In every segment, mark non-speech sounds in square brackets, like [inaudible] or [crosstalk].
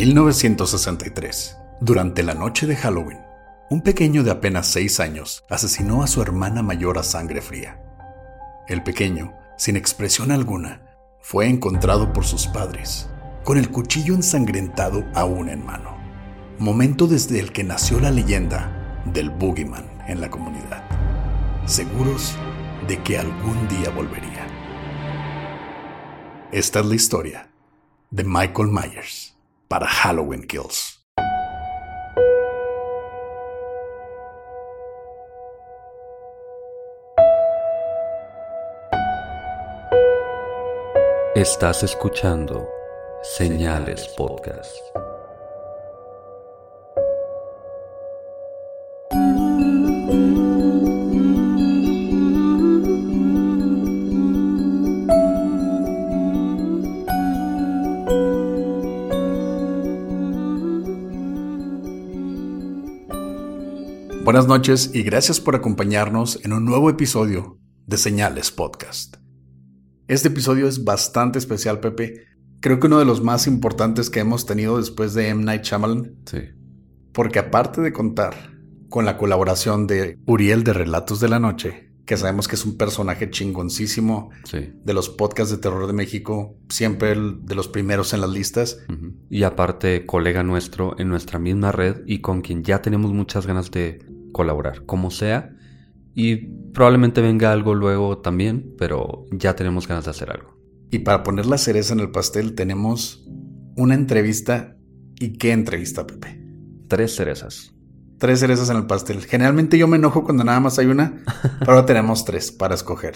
1963, durante la noche de Halloween, un pequeño de apenas 6 años asesinó a su hermana mayor a sangre fría. El pequeño, sin expresión alguna, fue encontrado por sus padres, con el cuchillo ensangrentado aún en mano. Momento desde el que nació la leyenda del Boogeyman en la comunidad, seguros de que algún día volvería. Esta es la historia de Michael Myers para Halloween Kills. Estás escuchando Señales Podcast. Buenas noches y gracias por acompañarnos en un nuevo episodio de Señales Podcast. Este episodio es bastante especial, Pepe. Creo que uno de los más importantes que hemos tenido después de M. Night Shyamalan. Sí. Porque aparte de contar con la colaboración de Uriel de Relatos de la Noche, que sabemos que es un personaje chingoncísimo Sí. de los podcasts de terror de México, siempre el de los primeros en las listas. Y aparte, colega nuestro en nuestra misma red y con quien ya tenemos muchas ganas de colaborar, como sea. Y probablemente venga algo luego también, pero ya tenemos ganas de hacer algo. Y para poner la cereza en el pastel tenemos una entrevista. ¿Y qué entrevista, Pepe? Tres cerezas. Tres cerezas en el pastel. Generalmente yo me enojo cuando nada más hay una, [laughs] pero ahora tenemos tres para escoger.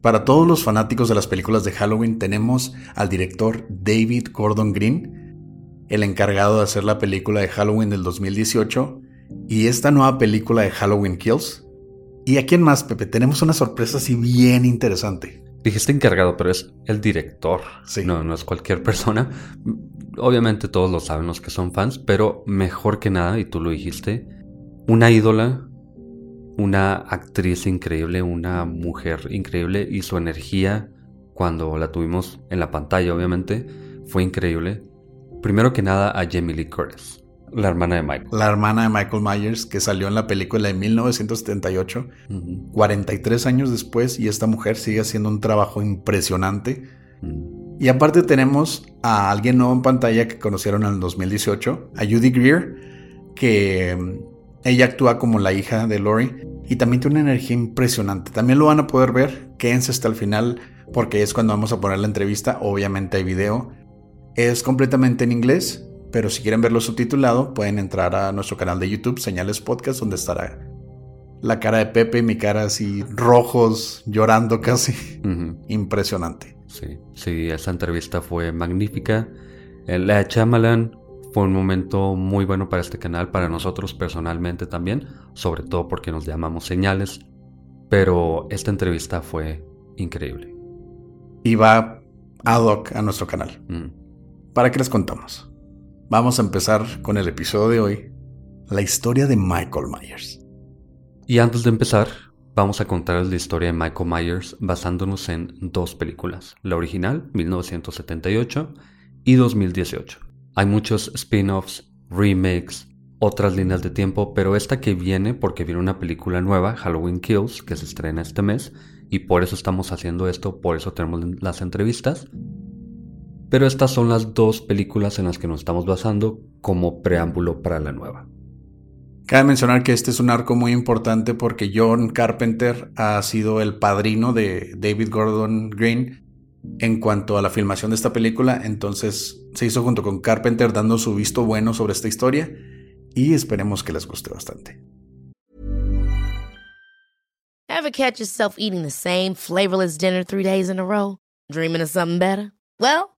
Para todos los fanáticos de las películas de Halloween tenemos al director David Gordon Green, el encargado de hacer la película de Halloween del 2018 y esta nueva película de Halloween Kills. ¿Y a quién más, Pepe? Tenemos una sorpresa así bien interesante. Dijiste encargado, pero es el director. Sí. No, no es cualquier persona. Obviamente todos lo saben los que son fans, pero mejor que nada, y tú lo dijiste, una ídola, una actriz increíble, una mujer increíble y su energía cuando la tuvimos en la pantalla, obviamente, fue increíble. Primero que nada a Jamie Lee Curtis, la hermana de Michael. La hermana de Michael Myers que salió en la película de 1978, Ujú. 43 años después, y esta mujer sigue haciendo un trabajo impresionante. Mm. Y aparte tenemos a alguien nuevo en pantalla que conocieron en el 2018, a Judy Greer, que mm, ella actúa como la hija de Lori y también tiene una energía impresionante. También lo van a poder ver, quédense hasta el final porque es cuando vamos a poner la entrevista, obviamente hay video. Es completamente en inglés, pero si quieren verlo subtitulado pueden entrar a nuestro canal de YouTube, Señales Podcast, donde estará la cara de Pepe y mi cara así rojos, llorando casi. Impresionante. Sí, sí, esa entrevista fue magnífica. Eh, La de Shyamalan fue un momento muy bueno para este canal, para nosotros personalmente también, sobre todo porque nos llamamos señales. Pero esta entrevista fue increíble. y va ad hoc a nuestro canal. Mm. ¿Para qué les contamos? Vamos a empezar con el episodio de hoy, la historia de Michael Myers. Y antes de empezar, vamos a contarles la historia de Michael Myers basándonos en dos películas, la original, 1978, y 2018. Hay muchos spin-offs, remakes, otras líneas de tiempo, pero esta que viene porque viene una película nueva, Halloween Kills, que se estrena este mes, y por eso estamos haciendo esto, por eso tenemos las entrevistas. Pero estas son las dos películas en las que nos estamos basando como preámbulo para la nueva. Cabe mencionar que este es un arco muy importante porque John Carpenter ha sido el padrino de David Gordon Green en cuanto a la filmación de esta película, entonces se hizo junto con Carpenter dando su visto bueno sobre esta historia y esperemos que les guste bastante. Ever catch yourself eating the same flavorless dinner three days in a row? Dreaming of something better? Well,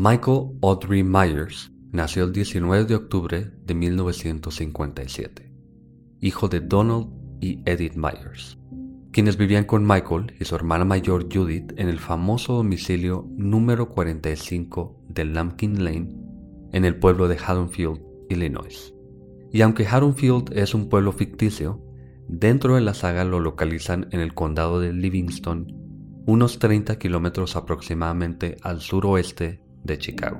Michael Audrey Myers nació el 19 de octubre de 1957, hijo de Donald y Edith Myers, quienes vivían con Michael y su hermana mayor Judith en el famoso domicilio número 45 de Lambkin Lane en el pueblo de Haddonfield, Illinois. Y aunque Haddonfield es un pueblo ficticio, dentro de la saga lo localizan en el condado de Livingston, unos 30 kilómetros aproximadamente al suroeste de Chicago.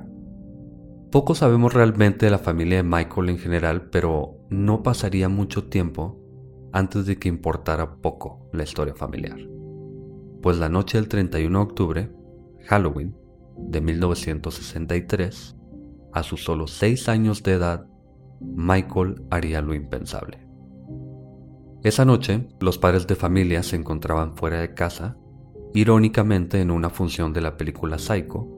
Poco sabemos realmente de la familia de Michael en general, pero no pasaría mucho tiempo antes de que importara poco la historia familiar. Pues la noche del 31 de octubre, Halloween, de 1963, a sus solo 6 años de edad, Michael haría lo impensable. Esa noche, los padres de familia se encontraban fuera de casa, irónicamente en una función de la película Psycho,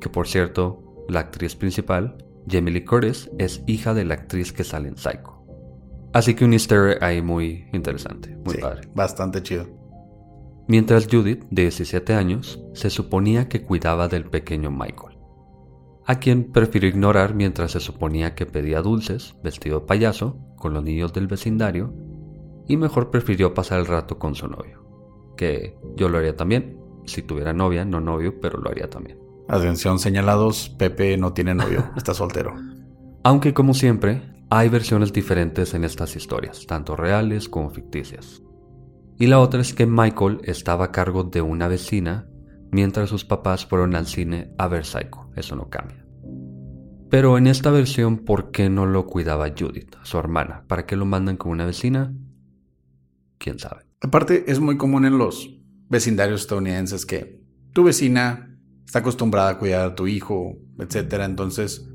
que por cierto la actriz principal, Jamie Lee Curtis, es hija de la actriz que sale en Psycho. Así que un easter ahí muy interesante, muy padre. Bastante chido. Mientras Judith, de 17 años, se suponía que cuidaba del pequeño Michael, a quien prefirió ignorar mientras se suponía que pedía dulces, vestido de payaso, con los niños del vecindario, y mejor prefirió pasar el rato con su novio, que yo lo haría también, si tuviera novia, no novio, pero lo haría también. Atención señalados, Pepe no tiene novio, [laughs] está soltero. Aunque como siempre, hay versiones diferentes en estas historias, tanto reales como ficticias. Y la otra es que Michael estaba a cargo de una vecina mientras sus papás fueron al cine a ver Psycho, eso no cambia. Pero en esta versión, ¿por qué no lo cuidaba Judith, su hermana? ¿Para qué lo mandan con una vecina? ¿Quién sabe? Aparte, es muy común en los vecindarios estadounidenses que tu vecina está acostumbrada a cuidar a tu hijo, etcétera. Entonces,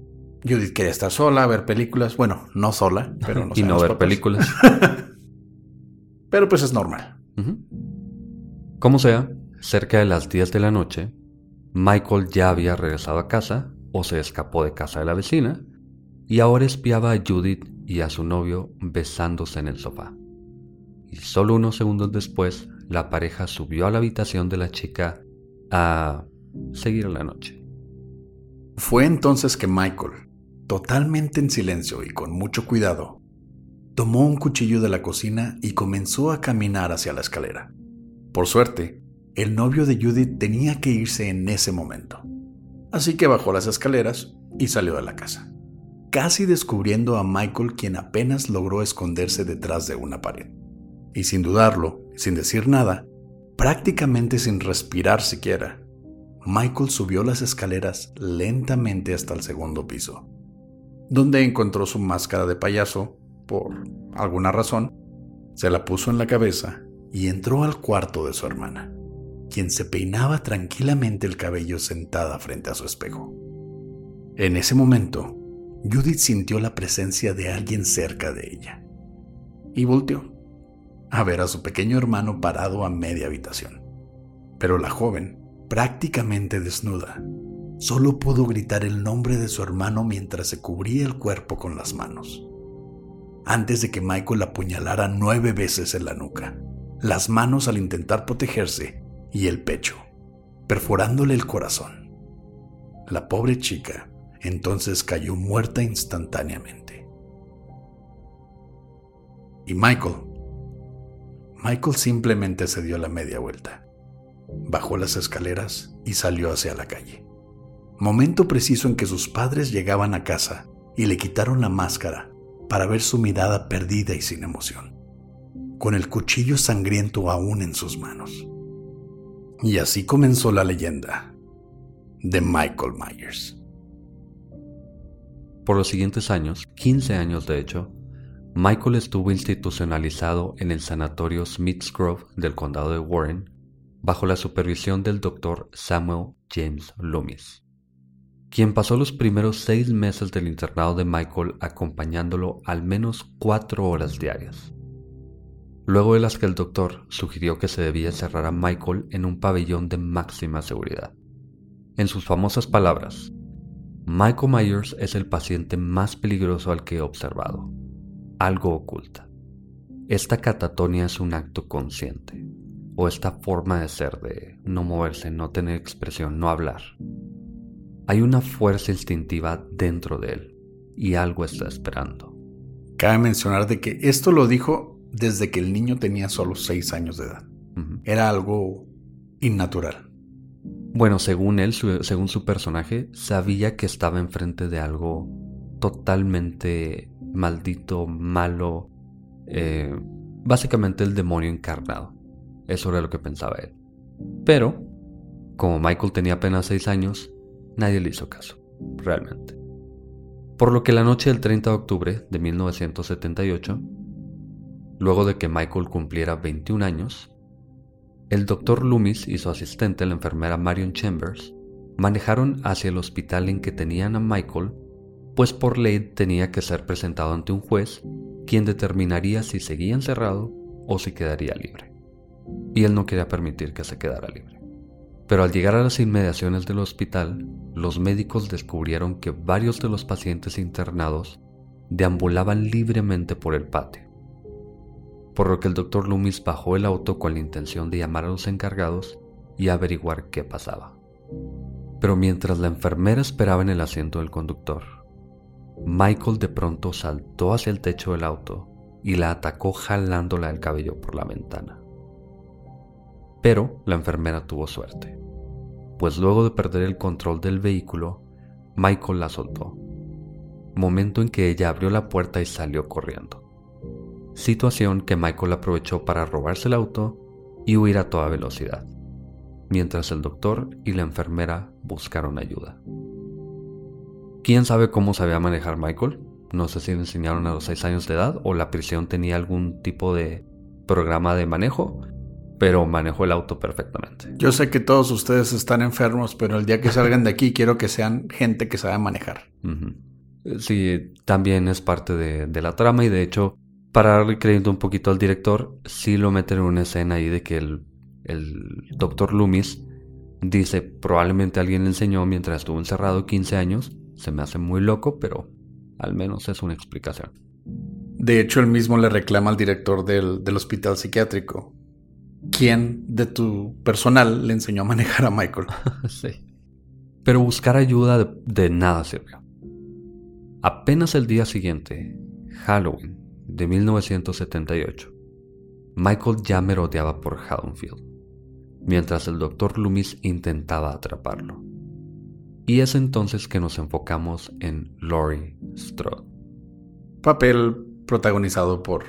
Judith quería estar sola, ver películas. Bueno, no sola, pero no [laughs] Y no ver películas. [laughs] pero pues es normal. Como sea, cerca de las 10 de la noche, Michael ya había regresado a casa o se escapó de casa de la vecina y ahora espiaba a Judith y a su novio besándose en el sofá. Y solo unos segundos después, la pareja subió a la habitación de la chica a seguir la noche. Fue entonces que Michael, totalmente en silencio y con mucho cuidado, tomó un cuchillo de la cocina y comenzó a caminar hacia la escalera. Por suerte, el novio de Judith tenía que irse en ese momento. Así que bajó las escaleras y salió de la casa, casi descubriendo a Michael quien apenas logró esconderse detrás de una pared. Y sin dudarlo, sin decir nada, prácticamente sin respirar siquiera, Michael subió las escaleras lentamente hasta el segundo piso, donde encontró su máscara de payaso, por alguna razón, se la puso en la cabeza y entró al cuarto de su hermana, quien se peinaba tranquilamente el cabello sentada frente a su espejo. En ese momento, Judith sintió la presencia de alguien cerca de ella y volteó a ver a su pequeño hermano parado a media habitación. Pero la joven prácticamente desnuda. Solo pudo gritar el nombre de su hermano mientras se cubría el cuerpo con las manos. Antes de que Michael la apuñalara nueve veces en la nuca, las manos al intentar protegerse y el pecho, perforándole el corazón. La pobre chica entonces cayó muerta instantáneamente. Y Michael, Michael simplemente se dio la media vuelta bajó las escaleras y salió hacia la calle. Momento preciso en que sus padres llegaban a casa y le quitaron la máscara para ver su mirada perdida y sin emoción. con el cuchillo sangriento aún en sus manos. Y así comenzó la leyenda de Michael Myers. Por los siguientes años, 15 años de hecho, Michael estuvo institucionalizado en el sanatorio Smith's Grove del condado de Warren bajo la supervisión del doctor Samuel James Loomis, quien pasó los primeros seis meses del internado de Michael acompañándolo al menos cuatro horas diarias. Luego de las que el doctor sugirió que se debía cerrar a Michael en un pabellón de máxima seguridad. En sus famosas palabras, Michael Myers es el paciente más peligroso al que he observado. Algo oculta. Esta catatonia es un acto consciente, o esta forma de ser de no moverse, no tener expresión, no hablar. Hay una fuerza instintiva dentro de él y algo está esperando. Cabe mencionar de que esto lo dijo desde que el niño tenía solo 6 años de edad. Era algo innatural. Bueno, según él, según su personaje, sabía que estaba enfrente de algo totalmente maldito, malo, eh, básicamente el demonio encarnado. Eso era lo que pensaba él. Pero, como Michael tenía apenas 6 años, nadie le hizo caso, realmente. Por lo que la noche del 30 de octubre de 1978, luego de que Michael cumpliera 21 años, el doctor Loomis y su asistente, la enfermera Marion Chambers, manejaron hacia el hospital en que tenían a Michael, pues por ley tenía que ser presentado ante un juez, quien determinaría si seguía encerrado o si quedaría libre y él no quería permitir que se quedara libre. Pero al llegar a las inmediaciones del hospital, los médicos descubrieron que varios de los pacientes internados deambulaban libremente por el patio, por lo que el doctor Loomis bajó el auto con la intención de llamar a los encargados y averiguar qué pasaba. Pero mientras la enfermera esperaba en el asiento del conductor, Michael de pronto saltó hacia el techo del auto y la atacó jalándola el cabello por la ventana. Pero la enfermera tuvo suerte, pues luego de perder el control del vehículo, Michael la soltó, momento en que ella abrió la puerta y salió corriendo. Situación que Michael aprovechó para robarse el auto y huir a toda velocidad, mientras el doctor y la enfermera buscaron ayuda. ¿Quién sabe cómo sabía manejar Michael? No sé si le enseñaron a los 6 años de edad o la prisión tenía algún tipo de programa de manejo, pero manejó el auto perfectamente. Yo sé que todos ustedes están enfermos, pero el día que salgan de aquí quiero que sean gente que sabe manejar. Sí, también es parte de, la trama y de hecho, para darle crédito un poquito al director, sí lo meten en una escena ahí de que el, el doctor Loomis dice probablemente alguien le enseñó mientras estuvo encerrado 15 años. Se me hace muy loco, pero al menos es una explicación. De hecho, él mismo le reclama al director del, del hospital psiquiátrico quién de tu personal le enseñó a manejar a Michael. [laughs] sí. Pero buscar ayuda de, nada sirvió. Apenas el día siguiente, Halloween de 1978, Michael ya merodeaba por Haddonfield, mientras el Dr. Loomis intentaba atraparlo. Y es entonces que nos enfocamos en Laurie Strode. Papel protagonizado por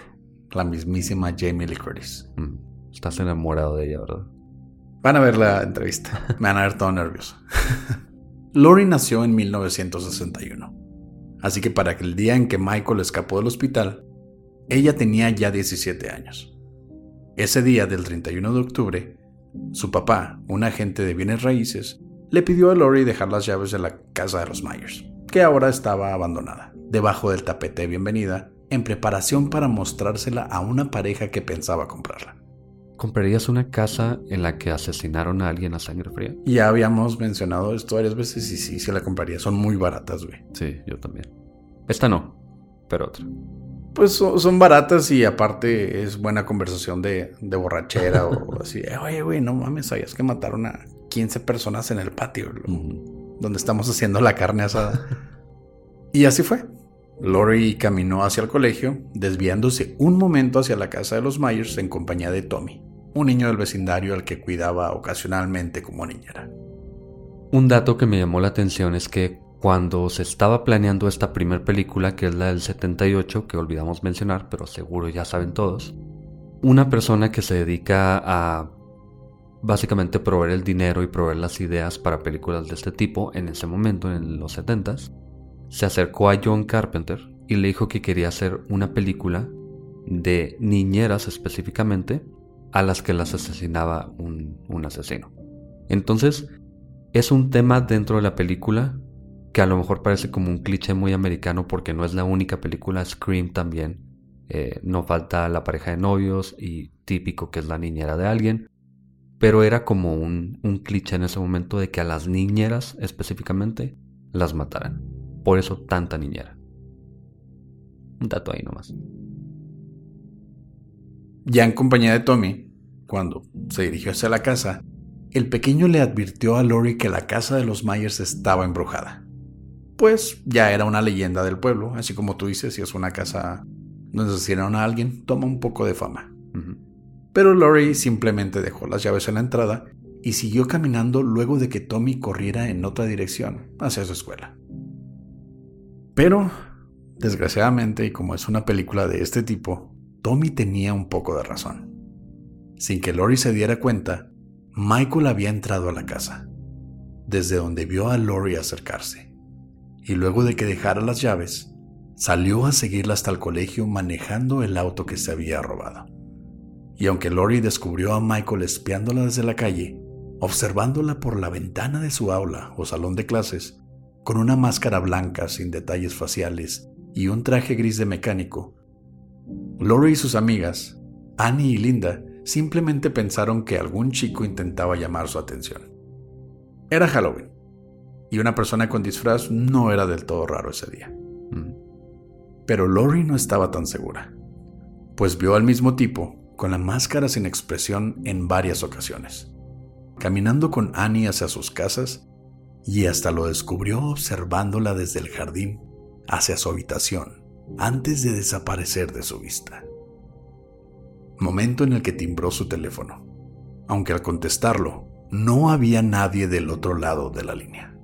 la mismísima Jamie Lee Curtis. Mm. Estás enamorado de ella, ¿verdad? Van a ver la entrevista. [laughs] Me van a ver todo nervioso. Lori nació en 1961. Así que para el día en que Michael escapó del hospital, ella tenía ya 17 años. Ese día del 31 de octubre, su papá, un agente de bienes raíces, le pidió a Lori dejar las llaves de la casa de los Myers, que ahora estaba abandonada, debajo del tapete de bienvenida, en preparación para mostrársela a una pareja que pensaba comprarla. ¿Comprarías una casa en la que asesinaron a alguien a sangre fría? Ya habíamos mencionado esto varias veces y sí, sí la compraría. Son muy baratas, güey. Sí, yo también. Esta no, pero otra. Pues son, baratas y aparte es buena conversación de, borrachera o [laughs] así. Oye, güey, no mames, sabías que mataron a 15 personas en el patio, donde estamos haciendo la carne asada. y así fue. Lori caminó hacia el colegio, desviándose un momento hacia la casa de los Myers en compañía de Tommy, un niño del vecindario al que cuidaba ocasionalmente como niñera. Un dato que me llamó la atención es que cuando se estaba planeando esta primera película, que es la del 78, que olvidamos mencionar, pero seguro ya saben todos, una persona que se dedica a básicamente proveer el dinero y proveer las ideas para películas de este tipo en ese momento, en los 70s, se acercó a John Carpenter y le dijo que quería hacer una película de niñeras específicamente a las que las asesinaba un, un asesino. Entonces, es un tema dentro de la película que a lo mejor parece como un cliché muy americano porque no es la única película, Scream también. Eh, no falta la pareja de novios y típico que es la niñera de alguien pero era como un, cliché en ese momento de que a las niñeras específicamente las mataran. Por eso tanta niñera. Un dato ahí nomás. Ya en compañía de Tommy, cuando se dirigió hacia la casa, el pequeño le advirtió a Lori que la casa de los Myers estaba embrujada. Pues ya era una leyenda del pueblo, así como tú dices, si es una casa donde asesinaron a alguien, toma un poco de fama. Pero Lori simplemente dejó las llaves en la entrada y siguió caminando luego de que Tommy corriera en otra dirección, hacia su escuela. Pero, desgraciadamente, y como es una película de este tipo, Tommy tenía un poco de razón. Sin que Lori se diera cuenta, Michael había entrado a la casa, desde donde vio a Lori acercarse, y luego de que dejara las llaves, salió a seguirla hasta el colegio manejando el auto que se había robado. Y aunque Lori descubrió a Michael espiándola desde la calle, observándola por la ventana de su aula o salón de clases, con una máscara blanca sin detalles faciales y un traje gris de mecánico, Lori y sus amigas, Annie y Linda, simplemente pensaron que algún chico intentaba llamar su atención. Era Halloween, y una persona con disfraz no era del todo raro ese día. Mm. Pero Lori no estaba tan segura, pues vio al mismo tipo con la máscara sin expresión en varias ocasiones, caminando con Annie hacia sus casas y hasta lo descubrió observándola desde el jardín hacia su habitación antes de desaparecer de su vista. Momento en el que timbró su teléfono, aunque al contestarlo no había nadie del otro lado de la línea.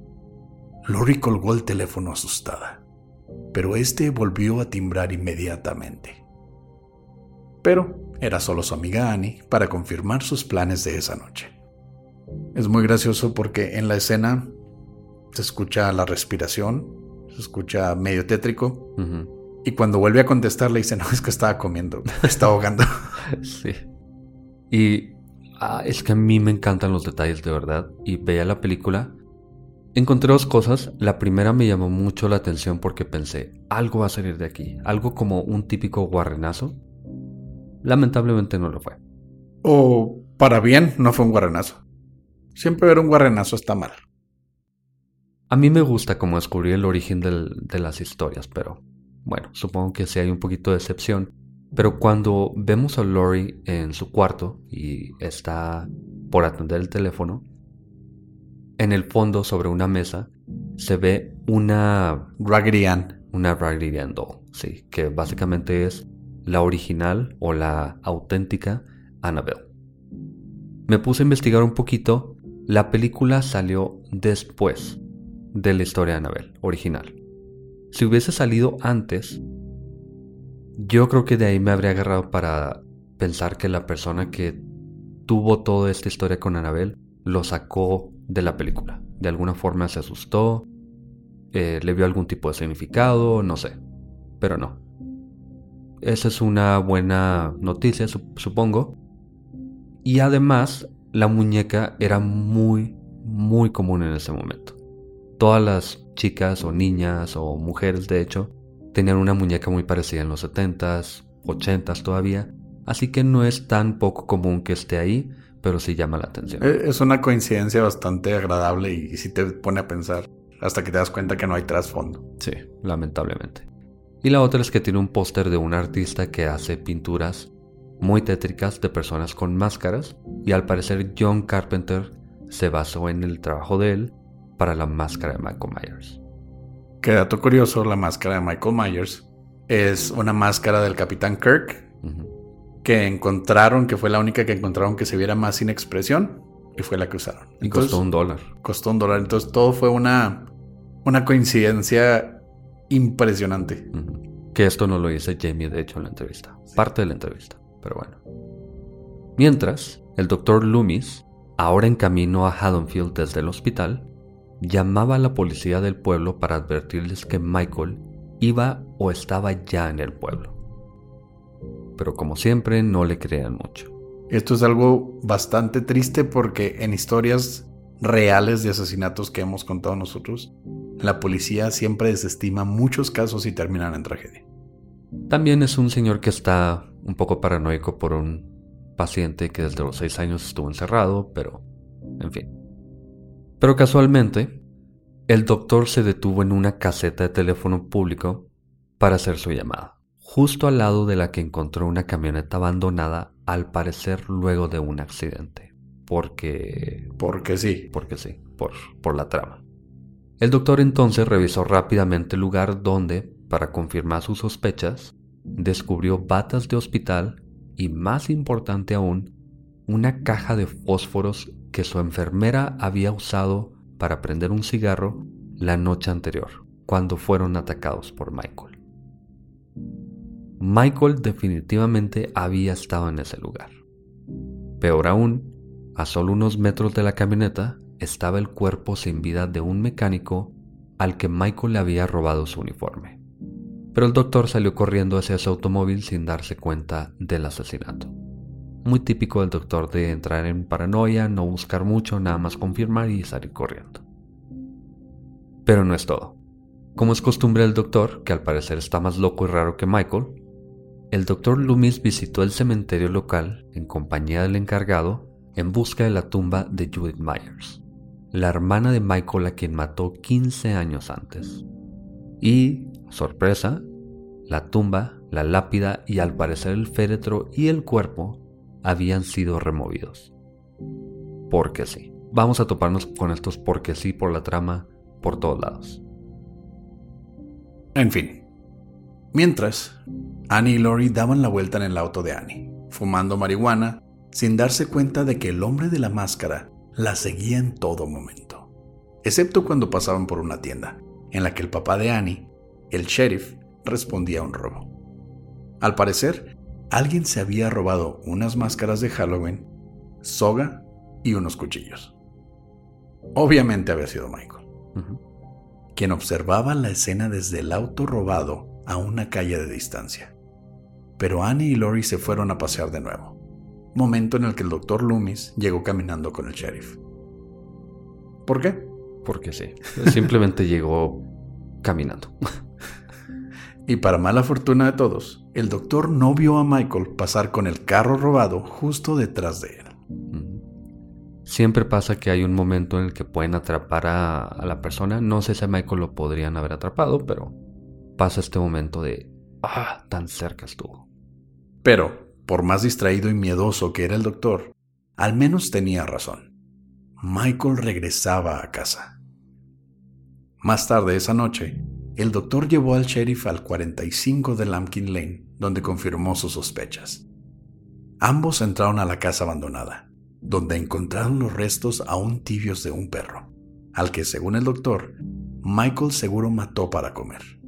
Lori colgó el teléfono asustada, pero este volvió a timbrar inmediatamente. Pero era solo su amiga Annie para confirmar sus planes de esa noche. Es muy gracioso porque en la escena se escucha la respiración, se escucha medio tétrico. Y cuando vuelve a contestar le dice, no, es que estaba comiendo, está ahogando. [laughs] sí. Y ah, es que a mí me encantan los detalles de verdad. Y veía la película. Encontré dos cosas. La primera me llamó mucho la atención porque pensé, algo va a salir de aquí. Algo como un típico guarrenazo. Lamentablemente no lo fue. O para bien, no fue un guarrenazo. Siempre ver un guarrenazo está mal. A mí me gusta como descubrir el origen de las historias, pero bueno, supongo que sí hay un poquito de excepción. Pero cuando vemos a Lori en su cuarto y está por atender el teléfono, en el fondo sobre una mesa se ve una Raggedy Ann. Una Raggedy Ann doll, sí, que básicamente es la original o la auténtica Annabelle. Me puse a investigar un poquito. La película salió después de la historia de Annabelle original. Si hubiese salido antes, yo creo que de ahí me habría agarrado para pensar que la persona que tuvo toda esta historia con Annabelle lo sacó de la película. De alguna forma se asustó, eh, le vio algún tipo de significado, no sé. Pero no. Esa es una buena noticia, supongo. Y además, la muñeca era muy, muy común en ese momento. Todas las chicas o niñas o mujeres, de hecho, tenían una muñeca muy parecida en los 70s, 80s todavía. Así que no es tan poco común que esté ahí, pero sí llama la atención. Eh, es una coincidencia bastante agradable y, sí te pone a pensar hasta que te das cuenta que no hay trasfondo. Sí, lamentablemente. Y la otra es que tiene un póster de un artista que hace pinturas muy tétricas de personas con máscaras y al parecer John Carpenter se basó en el trabajo de él para la máscara de Michael Myers. Qué dato curioso, la máscara de Michael Myers es una máscara del Capitán Kirk que encontraron, que fue la única que encontraron que se viera más sin expresión y fue la que usaron. Y costó un dólar. Costó un dólar, entonces todo fue una, una coincidencia impresionante. Que esto no lo dice Jamie, de hecho, en la entrevista. Parte de la entrevista, pero bueno. Mientras, el doctor Loomis, ahora en camino a Haddonfield desde el hospital, llamaba a la policía del pueblo para advertirles que Michael iba o estaba ya en el pueblo. Pero como siempre, no le crean mucho. Esto es algo bastante triste porque en historias reales de asesinatos que hemos contado nosotros, la policía siempre desestima muchos casos y terminan en tragedia. También es un señor que está un poco paranoico por un paciente que desde los seis años estuvo encerrado, pero en fin. Pero casualmente, el doctor se detuvo en una caseta de teléfono público para hacer su llamada, justo al lado de la que encontró una camioneta abandonada, al parecer luego de un accidente. Porque... Porque sí. Porque sí, por, por la trama. El doctor entonces revisó rápidamente el lugar donde, para confirmar sus sospechas, descubrió batas de hospital y, más importante aún, una caja de fósforos que su enfermera había usado para prender un cigarro la noche anterior, cuando fueron atacados por Michael. Michael definitivamente había estado en ese lugar. Peor aún, a solo unos metros de la camioneta estaba el cuerpo sin vida de un mecánico al que Michael le había robado su uniforme. Pero el doctor salió corriendo hacia su automóvil sin darse cuenta del asesinato. Muy típico del doctor de entrar en paranoia, no buscar mucho, nada más confirmar y salir corriendo. Pero no es todo. Como es costumbre del doctor, que al parecer está más loco y raro que Michael, el doctor Loomis visitó el cementerio local en compañía del encargado en busca de la tumba de Judith Myers, la hermana de Michael a quien mató 15 años antes. Y, sorpresa, la tumba, la lápida y al parecer el féretro y el cuerpo habían sido removidos. Porque sí. Vamos a toparnos con estos porque sí por la trama por todos lados. En fin. Mientras, Annie y Lori daban la vuelta en el auto de Annie, fumando marihuana, sin darse cuenta de que el hombre de la máscara la seguía en todo momento, excepto cuando pasaban por una tienda, en la que el papá de Annie, el sheriff, respondía a un robo. Al parecer, alguien se había robado unas máscaras de Halloween, soga y unos cuchillos. Obviamente había sido Michael, quien observaba la escena desde el auto robado a una calle de distancia. Pero Annie y Lori se fueron a pasear de nuevo, momento en el que el doctor Loomis llegó caminando con el sheriff. ¿Por qué? Porque sí, simplemente [laughs] llegó caminando. Y para mala fortuna de todos, el doctor no vio a Michael pasar con el carro robado justo detrás de él. Siempre pasa que hay un momento en el que pueden atrapar a, a, la persona. No sé si a Michael lo podrían haber atrapado, pero pasa este momento de, ah, tan cerca estuvo. Pero, por más distraído y miedoso que era el doctor, al menos tenía razón. Michael regresaba a casa. Más tarde esa noche, el doctor llevó al sheriff al 45 de Lambkin Lane, donde confirmó sus sospechas. Ambos entraron a la casa abandonada, donde encontraron los restos aún tibios de un perro, al que, según el doctor, Michael seguro mató para comer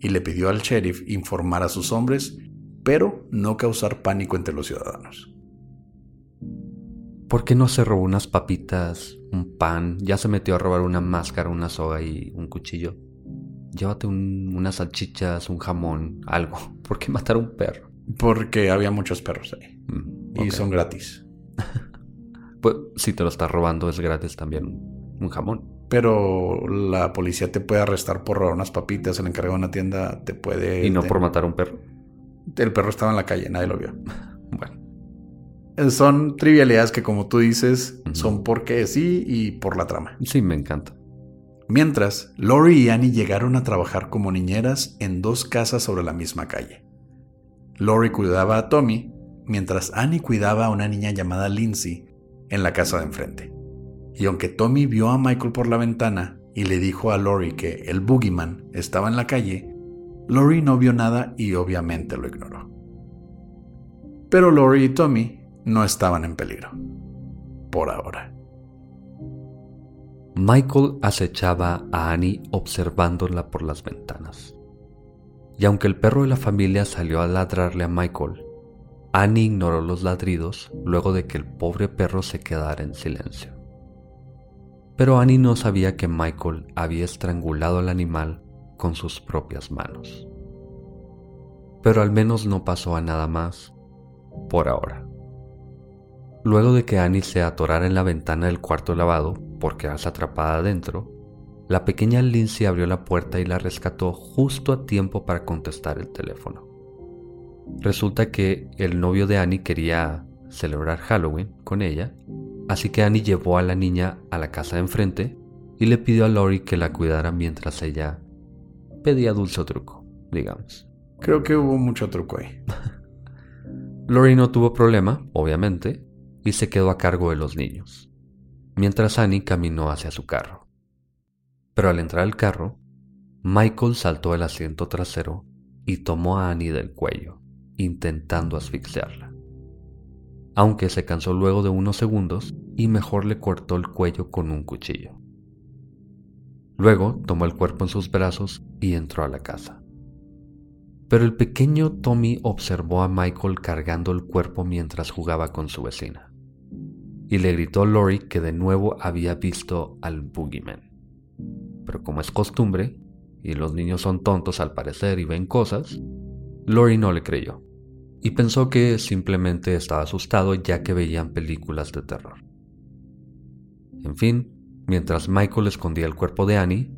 y le pidió al sheriff informar a sus hombres, pero no causar pánico entre los ciudadanos. ¿Por qué no se robó unas papitas, un pan? Ya se metió a robar una máscara, una soga y un cuchillo. Llévate unas salchichas, un jamón, algo. [laughs] ¿Por qué matar a un perro? Porque había muchos perros ahí. Mm, y son gratis. [laughs] pues si te lo estás robando es gratis también un jamón pero la policía te puede arrestar por robar unas papitas, el encargado de una tienda te puede... ¿Y no por matar a un perro? El perro estaba en la calle, nadie lo vio. [laughs] bueno. Son trivialidades que como tú dices, son porque sí y por la trama. Sí, me encanta. Mientras, Lori y Annie llegaron a trabajar como niñeras en dos casas sobre la misma calle. Lori cuidaba a Tommy, mientras Annie cuidaba a una niña llamada Lindsay en la casa de enfrente. Y aunque Tommy vio a Michael por la ventana y le dijo a Lori que el boogeyman estaba en la calle, Lori no vio nada y obviamente lo ignoró. Pero Lori y Tommy no estaban en peligro. Por ahora. Michael acechaba a Annie observándola por las ventanas. Y aunque el perro de la familia salió a ladrarle a Michael, Annie ignoró los ladridos luego de que el pobre perro se quedara en silencio. Pero Annie no sabía que Michael había estrangulado al animal con sus propias manos. Pero al menos no pasó a nada más por ahora. Luego de que Annie se atorara en la ventana del cuarto lavado por quedarse atrapada adentro, la pequeña Lindsay abrió la puerta y la rescató justo a tiempo para contestar el teléfono. Resulta que el novio de Annie quería celebrar Halloween con ella, así que Annie llevó a la niña a la casa de enfrente y le pidió a Lori que la cuidara mientras ella pedía dulce o truco, digamos. Creo que hubo mucho truco ahí. [laughs] Lori no tuvo problema, obviamente, y se quedó a cargo de los niños, mientras Annie caminó hacia su carro. Pero al entrar al carro, Michael saltó del asiento trasero y tomó a Annie del cuello, intentando asfixiarla. Aunque se cansó luego de unos segundos y mejor le cortó el cuello con un cuchillo. Luego tomó el cuerpo en sus brazos y entró a la casa. Pero el pequeño Tommy observó a Michael cargando el cuerpo mientras jugaba con su vecina. Y le gritó Lori que de nuevo había visto al Boogeyman. Pero como es costumbre, y los niños son tontos al parecer y ven cosas, Lori no le creyó. Y pensó que simplemente estaba asustado ya que veían películas de terror. En fin, mientras Michael escondía el cuerpo de Annie,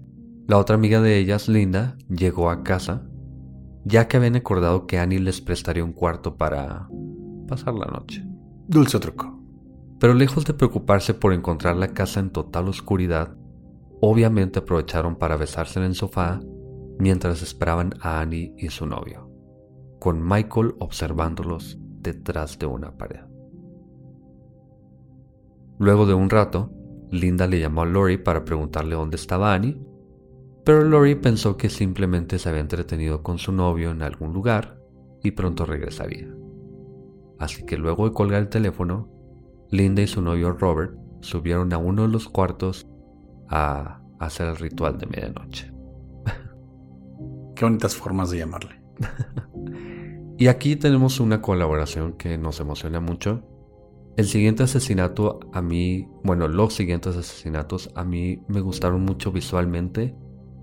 la otra amiga de ellas, Linda, llegó a casa ya que habían acordado que Annie les prestaría un cuarto para pasar la noche. Dulce truco. Pero lejos de preocuparse por encontrar la casa en total oscuridad, obviamente aprovecharon para besarse en el sofá mientras esperaban a Annie y su novio, con Michael observándolos detrás de una pared. Luego de un rato, Linda le llamó a Lori para preguntarle dónde estaba Annie pero Lori pensó que simplemente se había entretenido con su novio en algún lugar y pronto regresaría. Así que luego de colgar el teléfono, Linda y su novio Robert subieron a uno de los cuartos a hacer el ritual de medianoche. [laughs] Qué bonitas formas de llamarle. [laughs] y aquí tenemos una colaboración que nos emociona mucho. El siguiente asesinato a mí, bueno, los siguientes asesinatos a mí me gustaron mucho visualmente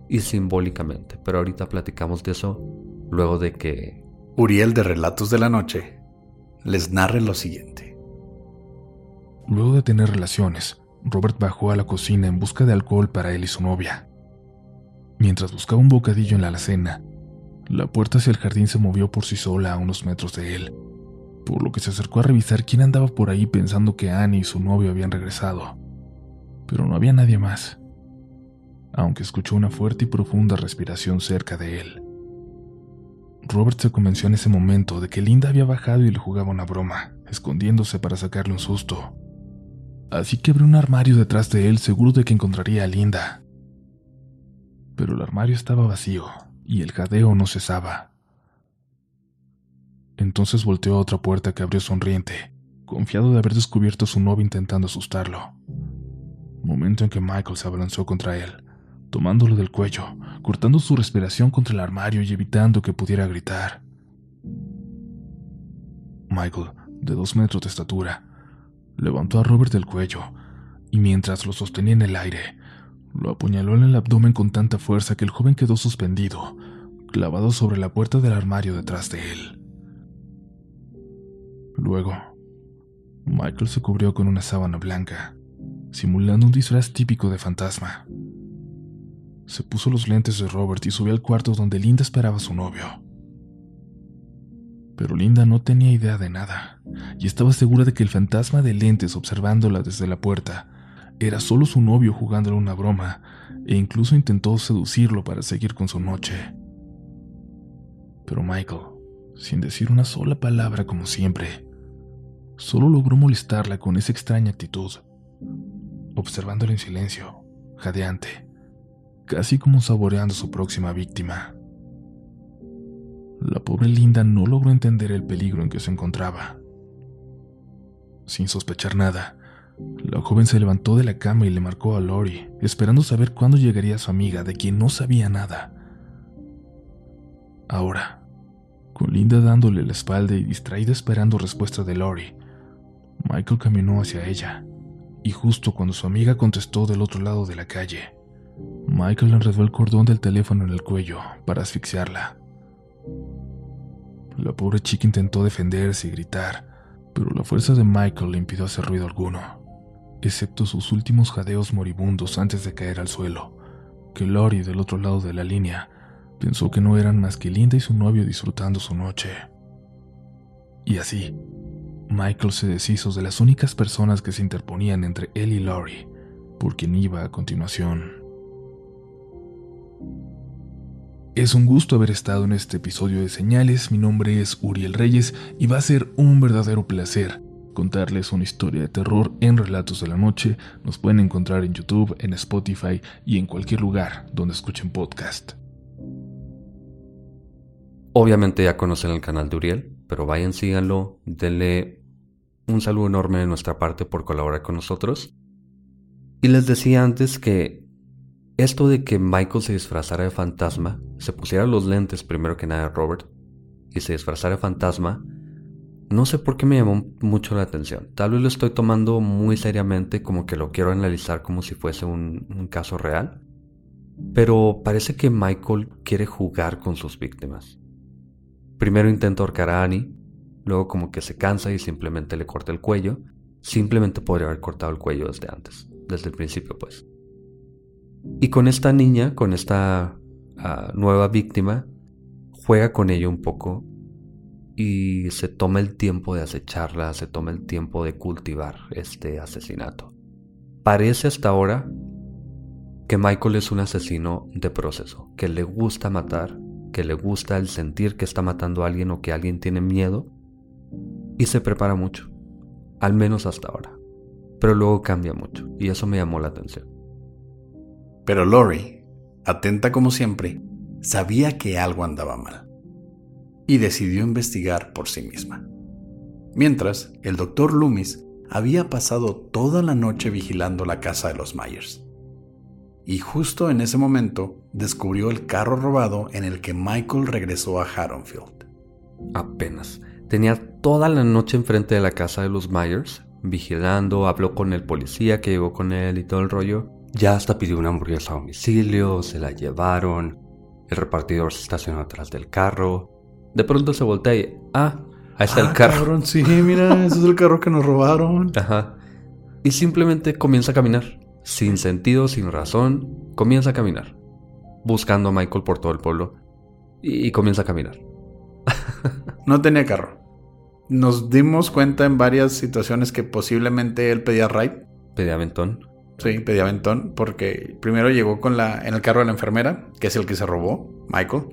y simbólicamente, pero ahorita platicamos de eso luego de que Uriel de Relatos de la Noche les narre lo siguiente. Luego de tener relaciones, Robert bajó a la cocina en busca de alcohol para él y su novia. Mientras buscaba un bocadillo en la alacena, la puerta hacia el jardín se movió por sí sola a unos metros de él, por lo que se acercó a revisar quién andaba por ahí pensando que Annie y su novio habían regresado. Pero no había nadie más aunque escuchó una fuerte y profunda respiración cerca de él. Robert se convenció en ese momento de que Linda había bajado y le jugaba una broma, escondiéndose para sacarle un susto. Así que abrió un armario detrás de él seguro de que encontraría a Linda. Pero el armario estaba vacío y el jadeo no cesaba. Entonces volteó a otra puerta que abrió sonriente, confiado de haber descubierto a su novio intentando asustarlo. Momento en que Michael se abalanzó contra él, tomándolo del cuello, cortando su respiración contra el armario y evitando que pudiera gritar. Michael, de dos metros de estatura, levantó a Robert del cuello y mientras lo sostenía en el aire, lo apuñaló en el abdomen con tanta fuerza que el joven quedó suspendido, clavado sobre la puerta del armario detrás de él. Luego, Michael se cubrió con una sábana blanca, simulando un disfraz típico de fantasma. Se puso los lentes de Robert y subió al cuarto donde Linda esperaba a su novio. Pero Linda no tenía idea de nada, y estaba segura de que el fantasma de lentes observándola desde la puerta era solo su novio jugándole una broma, e incluso intentó seducirlo para seguir con su noche. Pero Michael, sin decir una sola palabra como siempre, solo logró molestarla con esa extraña actitud, observándola en silencio, jadeante casi como saboreando su próxima víctima. La pobre Linda no logró entender el peligro en que se encontraba. Sin sospechar nada, la joven se levantó de la cama y le marcó a Lori, esperando saber cuándo llegaría su amiga, de quien no sabía nada. Ahora, Con Linda dándole la espalda y distraída esperando respuesta de Lori, Michael caminó hacia ella, y justo cuando su amiga contestó del otro lado de la calle, Michael enredó el cordón del teléfono en el cuello para asfixiarla. La pobre chica intentó defenderse y gritar, pero la fuerza de Michael le impidió hacer ruido alguno, excepto sus últimos jadeos moribundos antes de caer al suelo, que Lori del otro lado de la línea Pensó que no eran más que Linda y su novio disfrutando su noche. Y así, Michael se deshizo de las únicas personas que se interponían entre él y Laurie, por quien iba a continuación. Es un gusto haber estado en este episodio de Señales. Mi nombre es Uriel Reyes y va a ser un verdadero placer contarles una historia de terror en Relatos de la Noche. Nos pueden encontrar en YouTube, en Spotify y en cualquier lugar donde escuchen podcast. Obviamente ya conocen el canal de Uriel, pero vayan, síganlo, denle un saludo enorme de nuestra parte por colaborar con nosotros. Y les decía antes que esto de que Michael se disfrazara de fantasma, se pusiera los lentes primero que nada Robert, y se disfrazara de fantasma, no sé por qué me llamó mucho la atención. Tal vez lo estoy tomando muy seriamente, como que lo quiero analizar como si fuese un, un caso real. Pero parece que Michael quiere jugar con sus víctimas. Primero intenta ahorcar a Annie, luego como que se cansa y simplemente le corta el cuello. Simplemente podría haber cortado el cuello desde antes, desde el principio pues. Y con esta niña, con esta ah, nueva víctima, juega con ella un poco y se toma el tiempo de acecharla, se toma el tiempo de cultivar este asesinato. Parece hasta ahora que Michael es un asesino de proceso, que le gusta matar, que le gusta el sentir que está matando a alguien o que alguien tiene miedo y se prepara mucho, al menos hasta ahora. Pero luego cambia mucho y eso me llamó la atención. Pero Lori, atenta como siempre, sabía que algo andaba mal y decidió investigar por sí misma. Mientras, el doctor Loomis había pasado toda la noche vigilando la casa de los Myers y justo en ese momento descubrió el carro robado en el que Michael regresó a Haddonfield. Apenas. Tenía toda la noche enfrente de la casa de los Myers, vigilando, habló con el policía que llegó con él y todo el rollo. Ya hasta pidió una hamburguesa a domicilio, se la llevaron, el repartidor se estacionó atrás del carro. De pronto se voltea y, ah, ahí está el ah, carro. sí, mira, [laughs] ese es el carro que nos robaron. Ajá. Y simplemente comienza a caminar sin sentido, sin razón, comienza a caminar, buscando a Michael por todo el pueblo, y, comienza a caminar. [laughs] no tenía carro. Nos dimos cuenta en varias situaciones que posiblemente él pedía ride. Pedía aventón. Sí, pedía aventón, porque primero llegó con la, en el carro de la enfermera, que es el que se robó, Michael,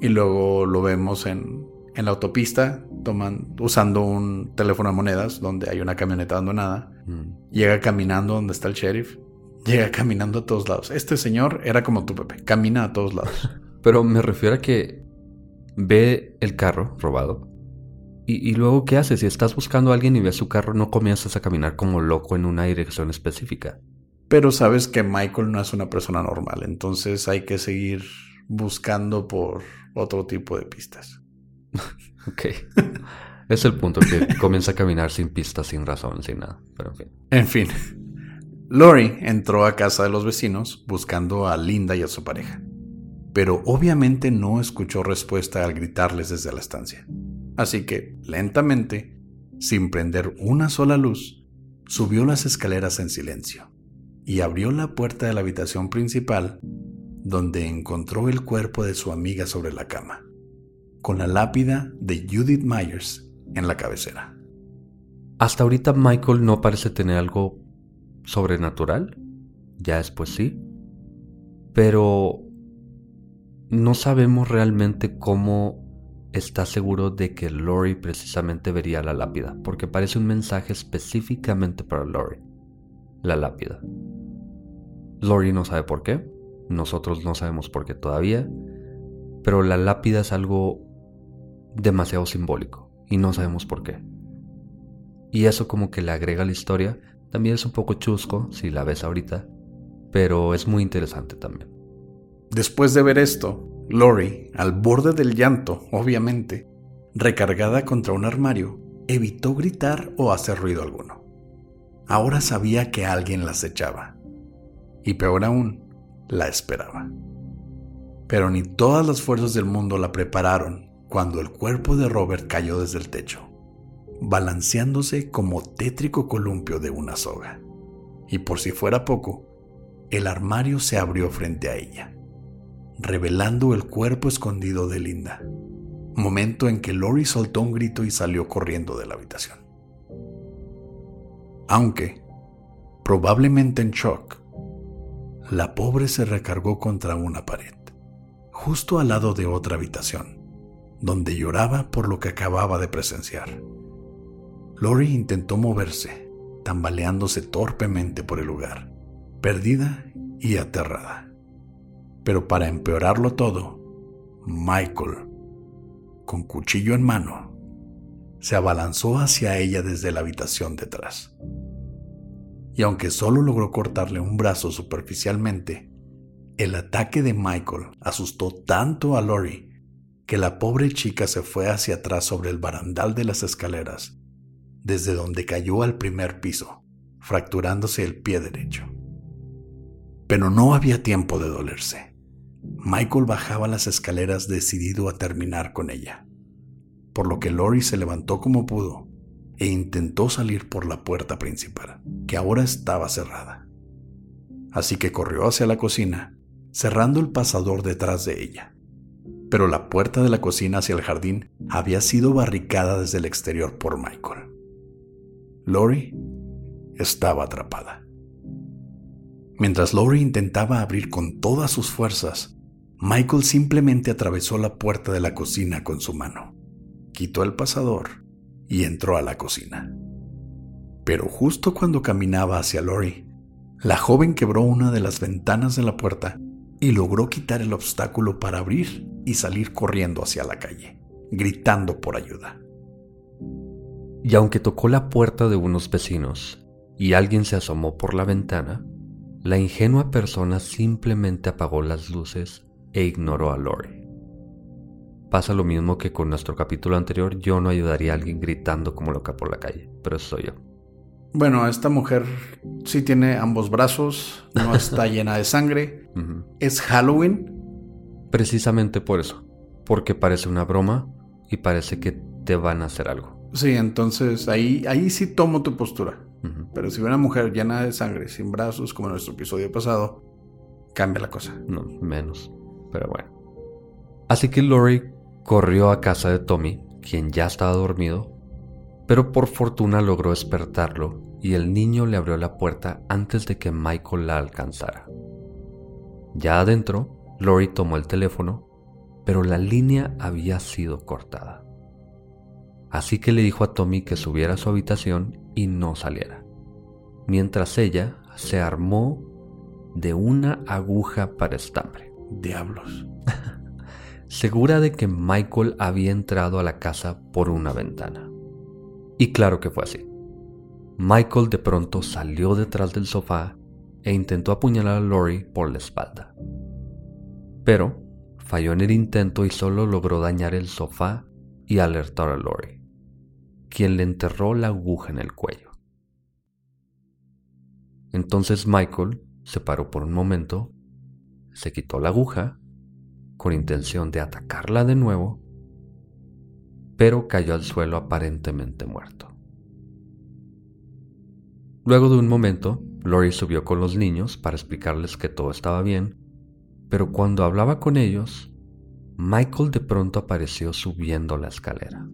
y luego lo vemos en, en la autopista toman, usando un teléfono de monedas donde hay una camioneta abandonada. Mm. Llega caminando donde está el sheriff Llega caminando a todos lados. Este señor era como tú, Pepe. Camina a todos lados. [laughs] Pero me refiero a que ve el carro robado. Y, luego, ¿qué haces? Si estás buscando a alguien y ves su carro, no comienzas a caminar como loco en una dirección específica. Pero sabes que Michael no es una persona normal. Entonces hay que seguir buscando por otro tipo de pistas. [laughs] ok. es el punto que comienza a caminar sin pistas, sin razón, sin nada. Pero En fin. Lori entró a casa de los vecinos buscando a Linda y a su pareja, pero obviamente no escuchó respuesta al gritarles desde la estancia. Así que, lentamente, sin prender una sola luz, subió las escaleras en silencio y abrió la puerta de la habitación principal, donde encontró el cuerpo de su amiga sobre la cama, con la lápida de Judith Myers en la cabecera. Hasta ahorita Michael no parece tener algo sobrenatural, ya después sí, pero no sabemos realmente cómo está seguro de que Lori precisamente vería la lápida, porque parece un mensaje específicamente para Lori, la lápida. Lori no sabe por qué, nosotros no sabemos por qué todavía, pero la lápida es algo demasiado simbólico y no sabemos por qué. Y eso como que le agrega a la historia también es un poco chusco si la ves ahorita, pero es muy interesante también. Después de ver esto, Lori, al borde del llanto, obviamente, recargada contra un armario, evitó gritar o hacer ruido alguno. Ahora sabía que alguien la acechaba. Y peor aún, la esperaba. Pero ni todas las fuerzas del mundo la prepararon cuando el cuerpo de Robert cayó desde el techo, balanceándose como tétrico columpio de una soga. Y por si fuera poco, el armario se abrió frente a ella, revelando el cuerpo escondido de Linda, momento en que Lori soltó un grito y salió corriendo de la habitación. Aunque, probablemente en shock, la pobre se recargó contra una pared, justo al lado de otra habitación, donde lloraba por lo que acababa de presenciar. Lori intentó moverse, tambaleándose torpemente por el lugar, perdida y aterrada. Pero para empeorarlo todo, Michael, con cuchillo en mano, se abalanzó hacia ella desde la habitación detrás. Y aunque solo logró cortarle un brazo superficialmente, el ataque de Michael asustó tanto a Lori que la pobre chica se fue hacia atrás sobre el barandal de las escaleras, desde donde cayó al primer piso, fracturándose el pie derecho. Pero no había tiempo de dolerse. Michael bajaba las escaleras decidido a terminar con ella, por lo que Lori se levantó como pudo e intentó salir por la puerta principal, que ahora estaba cerrada. Así que corrió hacia la cocina, cerrando el pasador detrás de ella. Pero la puerta de la cocina hacia el jardín había sido barricada desde el exterior por Michael. Lori estaba atrapada. Mientras Lori intentaba abrir con todas sus fuerzas, Michael simplemente atravesó la puerta de la cocina con su mano, quitó el pasador y entró a la cocina. Pero justo cuando caminaba hacia Lori, la joven quebró una de las ventanas de la puerta y logró quitar el obstáculo para abrir y salir corriendo hacia la calle, gritando por ayuda. Y aunque tocó la puerta de unos vecinos y alguien se asomó por la ventana, la ingenua persona simplemente apagó las luces e ignoró a Lori. Pasa lo mismo que con nuestro capítulo anterior, yo no ayudaría a alguien gritando como loca por la calle, pero eso soy yo. Bueno, esta mujer sí tiene ambos brazos, no [laughs] está llena de sangre. Es Halloween. Precisamente por eso, porque parece una broma y parece que te van a hacer algo. Sí, entonces ahí, ahí sí tomo tu postura. Pero si ve una mujer llena de sangre, sin brazos, como en nuestro episodio pasado, cambia la cosa. No, menos. Pero bueno. Así que Lori corrió a casa de Tommy, quien ya estaba dormido, pero por fortuna logró despertarlo y el niño le abrió la puerta antes de que Michael la alcanzara. Ya adentro, Lori tomó el teléfono, pero la línea había sido cortada. Así que le dijo a Tommy que subiera a su habitación y no saliera, mientras ella se armó de una aguja para estambre. Diablos. Segura de que Michael había entrado a la casa por una ventana. Y claro que fue así. Michael de pronto salió detrás del sofá e intentó apuñalar a Lori por la espalda. Pero falló en el intento y solo logró dañar el sofá y alertar a Lori quien le enterró la aguja en el cuello. Entonces Michael se paró por un momento, se quitó la aguja con intención de atacarla de nuevo, pero cayó al suelo aparentemente muerto. Luego de un momento, Lori subió con los niños para explicarles que todo estaba bien, pero cuando hablaba con ellos, Michael de pronto apareció subiendo la escalera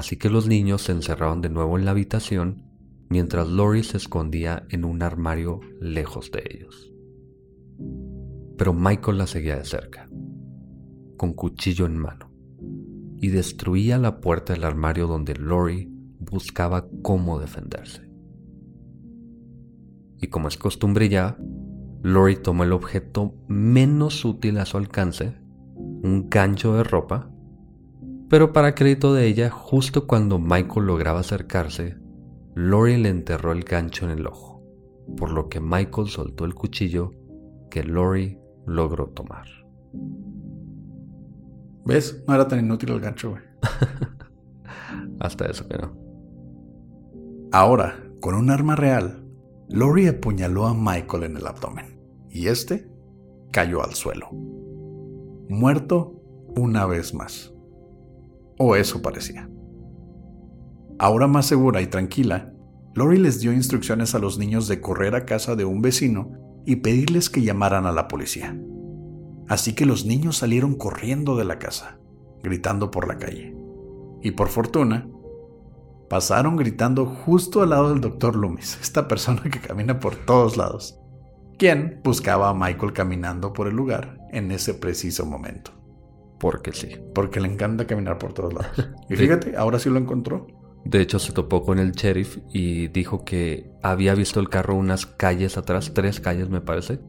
así que los niños se encerraron de nuevo en la habitación mientras Lori se escondía en un armario lejos de ellos. Pero Michael la seguía de cerca, con cuchillo en mano, y destruía la puerta del armario donde Lori buscaba cómo defenderse. Y como es costumbre ya, Lori tomó el objeto menos útil a su alcance, un gancho de ropa, pero para crédito de ella, justo cuando Michael lograba acercarse, Lori le enterró el gancho en el ojo, por lo que Michael soltó el cuchillo que Lori logró tomar. ¿Ves? No era tan inútil el gancho, güey. [laughs] Hasta eso que no. Ahora, con un arma real, Lori apuñaló a Michael en el abdomen y este cayó al suelo. Muerto una vez más. O eso parecía. Ahora más segura y tranquila, Lori les dio instrucciones a los niños de correr a casa de un vecino y pedirles que llamaran a la policía. Así que los niños salieron corriendo de la casa, gritando por la calle. Y por fortuna, pasaron gritando justo al lado del doctor Loomis, esta persona que camina por todos lados, quien buscaba a Michael caminando por el lugar en ese preciso momento. Porque sí. Porque le encanta caminar por todos lados. [laughs] Y fíjate, ahora sí lo encontró. De hecho, se topó con el sheriff y dijo que había visto el carro unas calles atrás, tres calles me parece.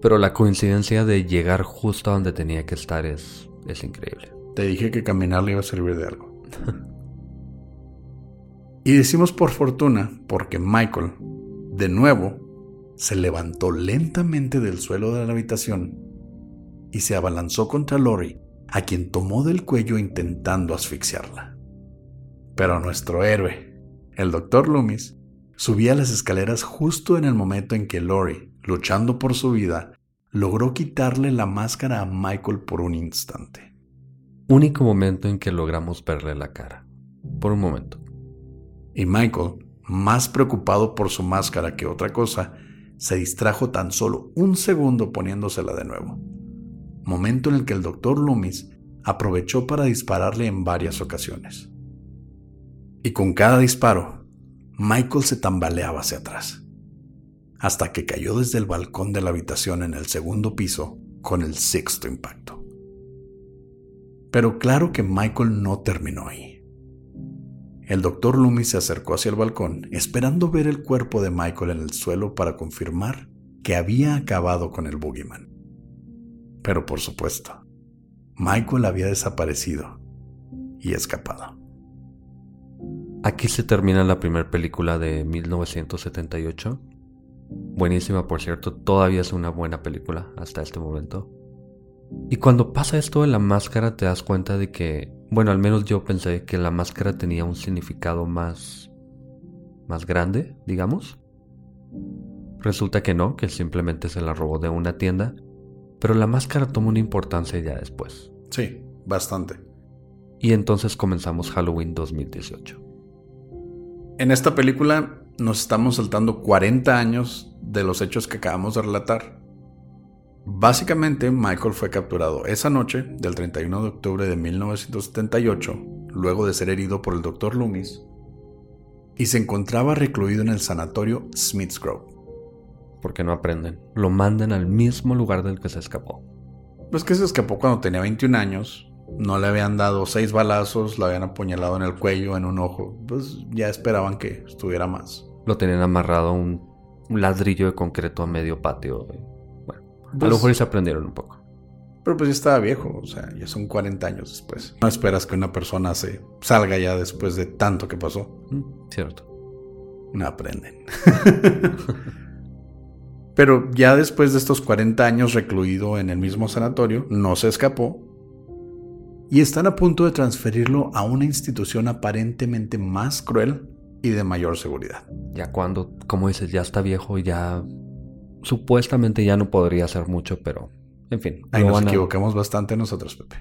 Pero la coincidencia de llegar justo a donde tenía que estar es, es increíble. Te dije que caminar le iba a servir de algo. y decimos por fortuna porque Michael, de nuevo, se levantó lentamente del suelo de la habitación y se abalanzó contra Lori, a quien tomó del cuello intentando asfixiarla. Pero nuestro héroe, el doctor Loomis, subía las escaleras justo en el momento en que Lori, luchando por su vida, logró quitarle la máscara a Michael por un instante. Único momento en que logramos verle la cara. Por un momento. Y Michael, más preocupado por su máscara que otra cosa, se distrajo tan solo un segundo poniéndosela de nuevo. Momento en el que el doctor Loomis aprovechó para dispararle en varias ocasiones y con cada disparo, Michael se tambaleaba hacia atrás, hasta que cayó desde el balcón de la habitación en el segundo piso con el sexto impacto. Pero claro que Michael no terminó ahí. El doctor Loomis se acercó hacia el balcón, esperando ver el cuerpo de Michael en el suelo para confirmar que había acabado con el boogeyman. Pero por supuesto, Michael había desaparecido y escapado. Aquí se termina la primera película de 1978. Buenísima, por cierto, todavía es una buena película hasta este momento. Y cuando pasa esto de la máscara te das cuenta de que, bueno, al menos yo pensé que la máscara tenía un significado más más grande, digamos. Resulta que no, que simplemente se la robó de una tienda, pero la máscara toma una importancia ya después. Sí, bastante. Y entonces comenzamos Halloween 2018. En esta película nos estamos saltando 40 años de los hechos que acabamos de relatar. Básicamente, Michael fue capturado esa noche del 31 de octubre de 1978, luego de ser herido por el Dr. Loomis, y se encontraba recluido en el sanatorio Smith's Grove. Porque no aprenden. Lo mandan al mismo lugar del que se escapó. Pues que se escapó cuando tenía 21 años, no le habían dado seis balazos, lo habían apuñalado en el cuello, en un ojo. Pues ya esperaban que estuviera más. Lo tenían amarrado a un, ladrillo de concreto a medio patio. Bueno, a lo Pues- mejor se aprendieron un poco. Pero pues ya estaba viejo, o sea, ya son 40 años después. No esperas que una persona se salga ya después de tanto que pasó. Mm, Cierto. No aprenden. [laughs] Pero ya después de estos 40 años recluido en el mismo sanatorio, no se escapó. Y están a punto de transferirlo a una institución aparentemente más cruel y de mayor seguridad. Ya cuando, como dices, ya está viejo y ya supuestamente ya no podría hacer mucho, pero en fin. Ahí nos a- equivocamos bastante nosotros, Pepe.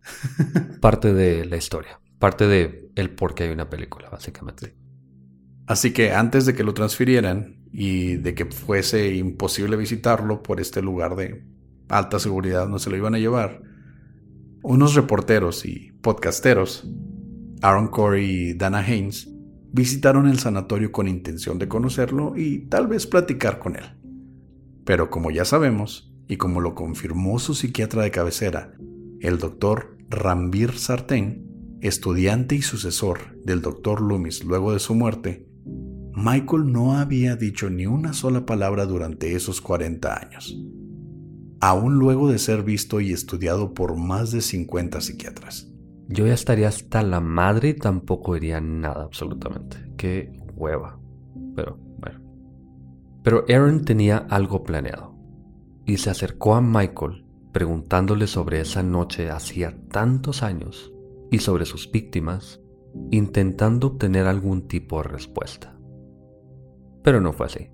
[laughs] parte de la historia, parte de el por qué hay una película, básicamente. Así que antes de que lo transfirieran y de que fuese imposible visitarlo por este lugar de alta seguridad, no se lo iban a llevar, unos reporteros y podcasteros, Aaron Corey y Dana Haynes, visitaron el sanatorio con intención de conocerlo y tal vez platicar con él. Pero como ya sabemos, y como lo confirmó su psiquiatra de cabecera, el doctor Rambir Sartén, estudiante y sucesor del doctor Loomis luego de su muerte, Michael no había dicho ni una sola palabra durante esos 40 años, aún luego de ser visto y estudiado por más de 50 psiquiatras. Yo ya estaría hasta la madre y tampoco diría nada absolutamente. Qué hueva. Pero bueno. Pero Aaron tenía algo planeado. Y se acercó a Michael preguntándole sobre esa noche hacía tantos años y sobre sus víctimas, intentando obtener algún tipo de respuesta. Pero no fue así.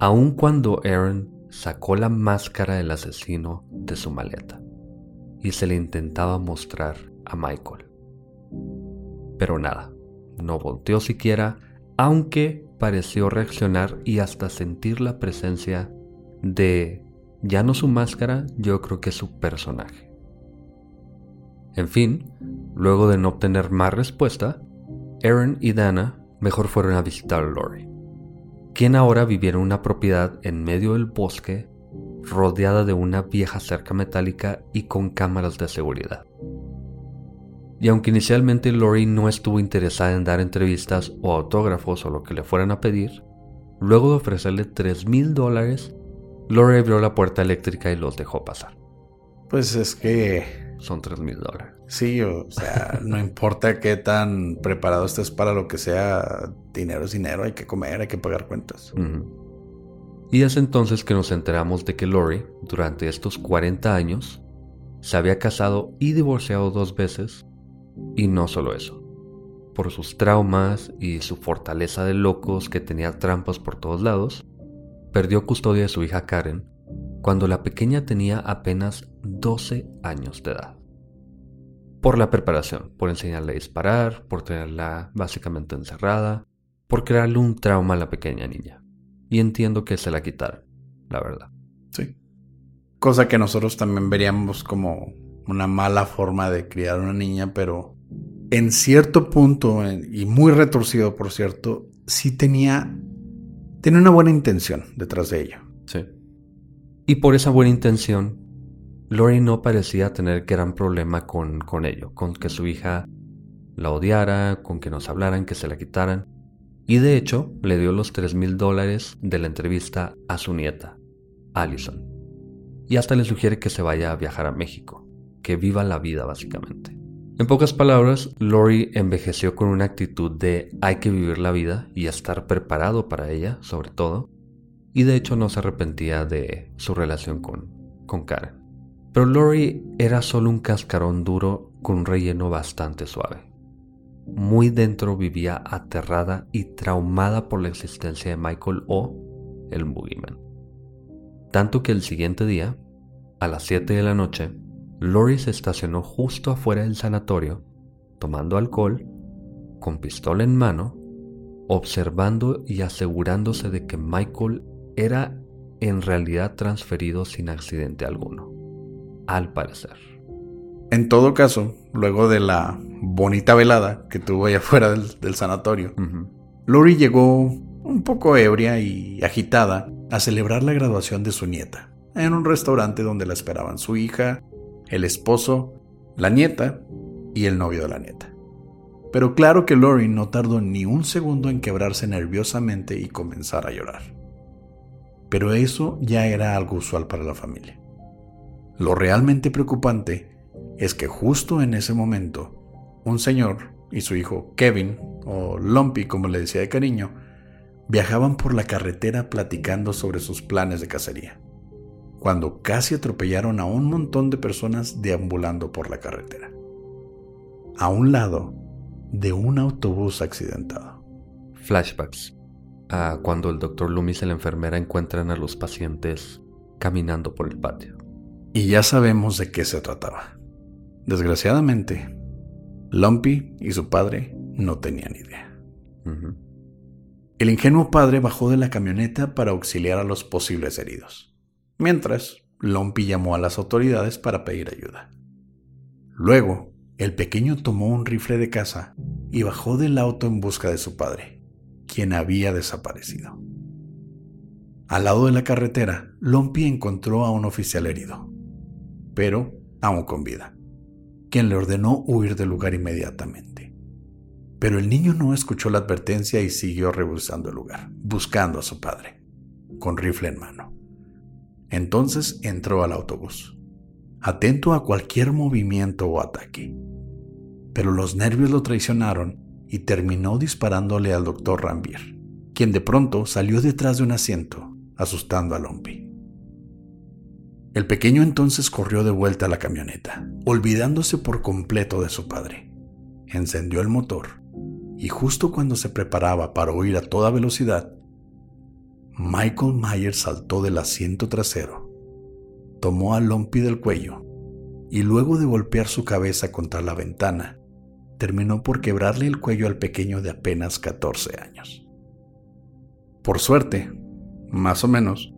Aun cuando Aaron sacó la máscara del asesino de su maleta y se le intentaba mostrar a Michael. Pero nada, no volteó siquiera, aunque pareció reaccionar y hasta sentir la presencia de ya no su máscara, yo creo que su personaje. En fin, luego de no obtener más respuesta, Aaron y Dana mejor fueron a visitar a Lori, quien ahora vivía en una propiedad en medio del bosque, rodeada de una vieja cerca metálica y con cámaras de seguridad. Y aunque inicialmente Lori no estuvo interesada en dar entrevistas o autógrafos o lo que le fueran a pedir, luego de ofrecerle 3 mil dólares, Lori abrió la puerta eléctrica y los dejó pasar. Pues es que... Son 3 mil dólares. Sí, o sea, no importa qué tan preparado estés para lo que sea, dinero es dinero, hay que comer, hay que pagar cuentas. Y es entonces que nos enteramos de que Lori, durante estos 40 años, se había casado y divorciado dos veces y no solo eso. Por sus traumas y su fortaleza de locos que tenía trampas por todos lados, perdió custodia de su hija Karen cuando la pequeña tenía apenas 12 años de edad. Por la preparación, por enseñarle a disparar, por tenerla básicamente encerrada, por crearle un trauma a la pequeña niña. Y entiendo que se la quitaron, la verdad. Sí. Cosa que nosotros también veríamos como una mala forma de criar a una niña, pero en cierto punto, y muy retorcido por cierto, sí tenía, tenía una buena intención detrás de ello. Sí. Y por esa buena intención, Lori no parecía tener gran problema con, con ello, con que su hija la odiara, con que nos hablaran, que se la quitaran. Y de hecho, le dio los 3 mil dólares de la entrevista a su nieta, Allison. Y hasta le sugiere que se vaya a viajar a México que viva la vida básicamente. En pocas palabras, Lori envejeció con una actitud de hay que vivir la vida y estar preparado para ella, sobre todo, y de hecho no se arrepentía de su relación con, con Karen. Pero Lori era solo un cascarón duro con un relleno bastante suave. Muy dentro vivía aterrada y traumada por la existencia de Michael o el Boogeyman. Tanto que el siguiente día, a las 7 de la noche, Lori se estacionó justo afuera del sanatorio, tomando alcohol, con pistola en mano, observando y asegurándose de que Michael era en realidad transferido sin accidente alguno, al parecer. En todo caso, luego de la bonita velada que tuvo allá [laughs] afuera del, sanatorio, Lori llegó un poco ebria y agitada a celebrar la graduación de su nieta en un restaurante donde la esperaban su hija el esposo, la nieta y el novio de la nieta. Pero claro que Lori no tardó ni un segundo en quebrarse nerviosamente y comenzar a llorar. Pero eso ya era algo usual para la familia. Lo realmente preocupante es que justo en ese momento, un señor y su hijo Kevin, o Lumpy como le decía de cariño, viajaban por la carretera platicando sobre sus planes de cacería cuando casi atropellaron a un montón de personas deambulando por la carretera, a un lado de un autobús accidentado. Flashbacks a cuando el doctor Loomis y la enfermera encuentran a los pacientes caminando por el patio. Y ya sabemos de qué se trataba. Desgraciadamente, Lumpy y su padre no tenían idea. El ingenuo padre bajó de la camioneta para auxiliar a los posibles heridos mientras Lumpy llamó a las autoridades para pedir ayuda. Luego, el pequeño tomó un rifle de caza y bajó del auto en busca de su padre, quien había desaparecido. Al lado de la carretera, Lumpy encontró a un oficial herido, pero aún con vida, quien le ordenó huir del lugar inmediatamente. Pero el niño no escuchó la advertencia y siguió rebuscando el lugar, buscando a su padre, con rifle en mano. Entonces entró al autobús, atento a cualquier movimiento o ataque. Pero los nervios lo traicionaron y terminó disparándole al doctor Rambier, quien de pronto salió detrás de un asiento, asustando a Lumpy. El pequeño entonces corrió de vuelta a la camioneta, olvidándose por completo de su padre. Encendió el motor y justo cuando se preparaba para huir a toda velocidad, Michael Myers saltó del asiento trasero, tomó a Lumpy del cuello y luego de golpear su cabeza contra la ventana, terminó por quebrarle el cuello al pequeño de apenas 14 años. Por suerte, más o menos,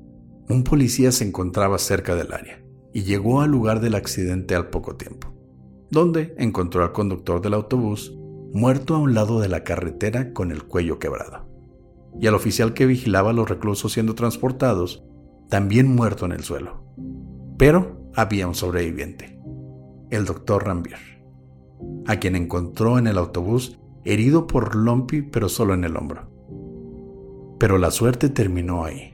un policía se encontraba cerca del área y llegó al lugar del accidente al poco tiempo, donde encontró al conductor del autobús muerto a un lado de la carretera con el cuello quebrado, y al oficial que vigilaba a los reclusos siendo transportados, también muerto en el suelo. Pero había un sobreviviente, el doctor Rambier, a quien encontró en el autobús herido por Lumpy pero solo en el hombro. Pero la suerte terminó ahí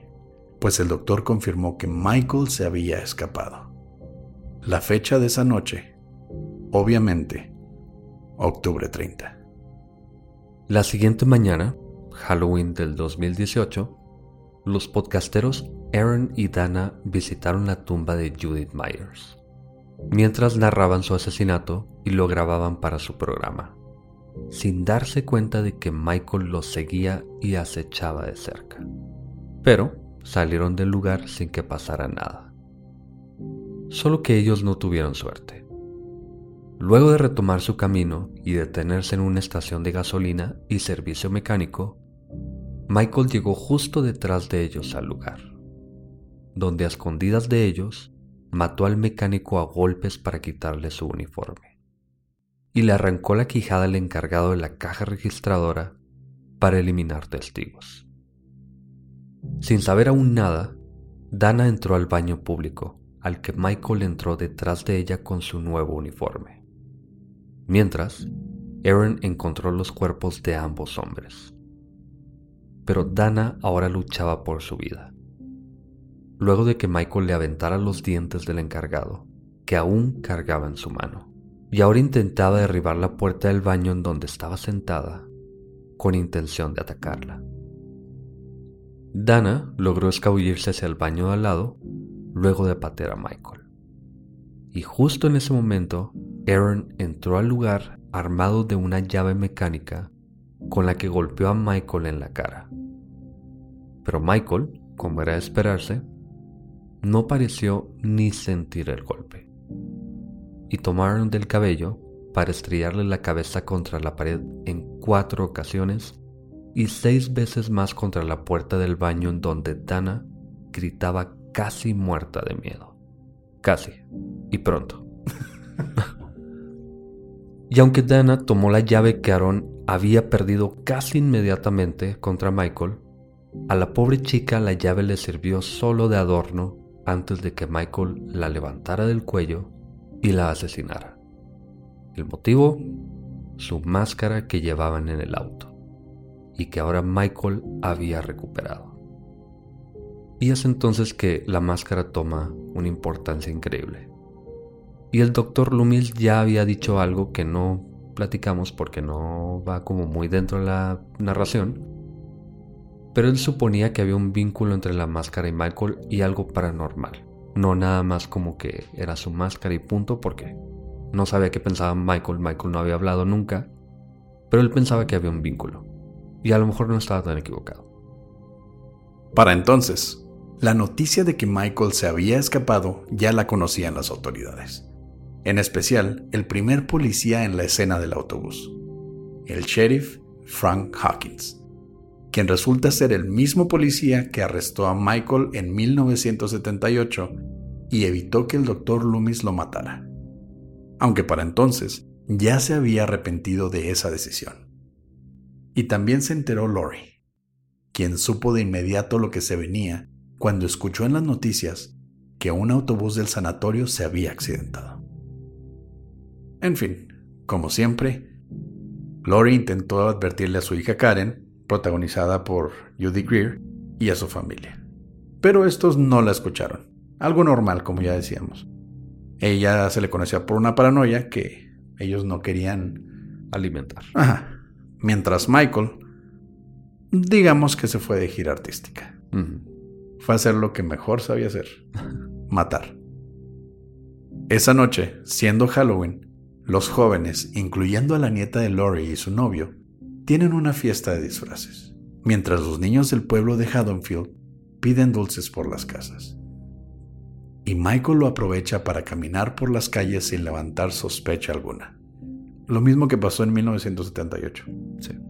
pues el doctor confirmó que Michael se había escapado. La fecha de esa noche, obviamente, octubre 30. La siguiente mañana, Halloween del 2018, los podcasteros Aaron y Dana visitaron la tumba de Judith Myers, mientras narraban su asesinato y lo grababan para su programa, sin darse cuenta de que Michael los seguía y acechaba de cerca. Pero, salieron del lugar sin que pasara nada. Solo que ellos no tuvieron suerte. Luego de retomar su camino y detenerse en una estación de gasolina y servicio mecánico, Michael llegó justo detrás de ellos al lugar, donde a escondidas de ellos mató al mecánico a golpes para quitarle su uniforme y le arrancó la quijada al encargado de la caja registradora para eliminar testigos. Sin saber aún nada, Dana entró al baño público, al que Michael entró detrás de ella con su nuevo uniforme. Mientras, Aaron encontró los cuerpos de ambos hombres. Pero Dana ahora luchaba por su vida. Luego de que Michael le aventara los dientes del encargado, que aún cargaba en su mano, y ahora intentaba derribar la puerta del baño en donde estaba sentada, con intención de atacarla. Dana logró escabullirse hacia el baño de al lado luego de patear a Michael. Y justo en ese momento, Aaron entró al lugar armado de una llave mecánica con la que golpeó a Michael en la cara. Pero Michael, como era de esperarse, no pareció ni sentir el golpe. Y tomaron del cabello para estrellarle la cabeza contra la pared en cuatro ocasiones y seis veces más contra la puerta del baño en donde Dana gritaba casi muerta de miedo. Casi. Y pronto. [laughs] y aunque Dana tomó la llave que Aaron había perdido casi inmediatamente contra Michael, a la pobre chica la llave le sirvió solo de adorno antes de que Michael la levantara del cuello y la asesinara. El motivo, su máscara que llevaban en el auto y que ahora Michael había recuperado. Y es entonces que la máscara toma una importancia increíble. Y el doctor Loomis ya había dicho algo que no platicamos porque no va como muy dentro de la narración. Pero él suponía que había un vínculo entre la máscara y Michael y algo paranormal. No nada más como que era su máscara y punto porque no sabía qué pensaba Michael. Michael no había hablado nunca. Pero él pensaba que había un vínculo y a lo mejor no estaba tan equivocado. Para entonces, la noticia de que Michael se había escapado ya la conocían las autoridades, en especial el primer policía en la escena del autobús, el sheriff Frank Hawkins, quien resulta ser el mismo policía que arrestó a Michael en 1978 y evitó que el doctor Loomis lo matara, aunque para entonces ya se había arrepentido de esa decisión. Y también se enteró Lori, quien supo de inmediato lo que se venía cuando escuchó en las noticias que un autobús del sanatorio se había accidentado. En fin, como siempre, Lori intentó advertirle a su hija Karen, protagonizada por Judy Greer, y a su familia. Pero estos no la escucharon. Algo normal, como ya decíamos. Ella se le conocía por una paranoia que ellos no querían alimentar. Ajá mientras Michael, digamos que se fue de gira artística. Fue a hacer lo que mejor sabía hacer, matar. Esa noche, siendo Halloween, los jóvenes, incluyendo a la nieta de Lori y su novio, tienen una fiesta de disfraces, mientras los niños del pueblo de Haddonfield piden dulces por las casas. Y Michael lo aprovecha para caminar por las calles sin levantar sospecha alguna. Lo mismo que pasó en 1978.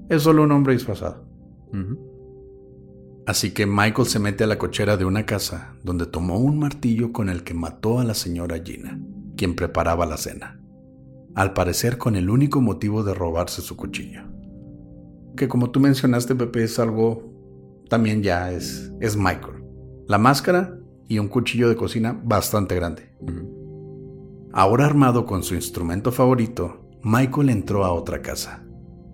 Es solo un hombre disfrazado. Así que Michael se mete a la cochera de una casa donde tomó un martillo con el que mató a la señora Gina, quien preparaba la cena. Al parecer con el único motivo de robarse su cuchillo. Que como tú mencionaste, Pepe, es algo también ya es, es Michael. La máscara y un cuchillo de cocina bastante grande. Ahora armado con su instrumento favorito, Michael entró a otra casa,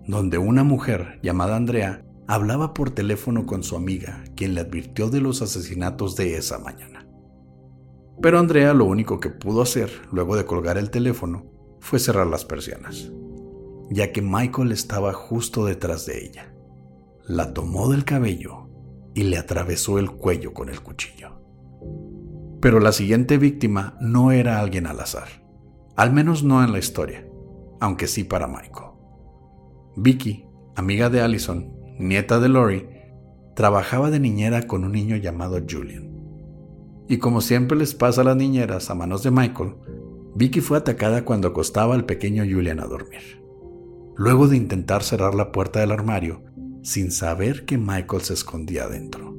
donde una mujer llamada Andrea hablaba por teléfono con su amiga, quien le advirtió de los asesinatos de esa mañana. Pero Andrea lo único que pudo hacer, luego de colgar el teléfono, fue cerrar las persianas, ya que Michael estaba justo detrás de ella. La tomó del cabello y le atravesó el cuello con el cuchillo. Pero la siguiente víctima no era alguien al azar, al menos no en la historia, aunque sí para Michael. Vicky, amiga de Allison, nieta de Lori, trabajaba de niñera con un niño llamado Julian. Y como siempre les pasa a las niñeras a manos de Michael, Vicky fue atacada cuando acostaba al pequeño Julian a dormir. Luego de intentar cerrar la puerta del armario, sin saber que Michael se escondía dentro.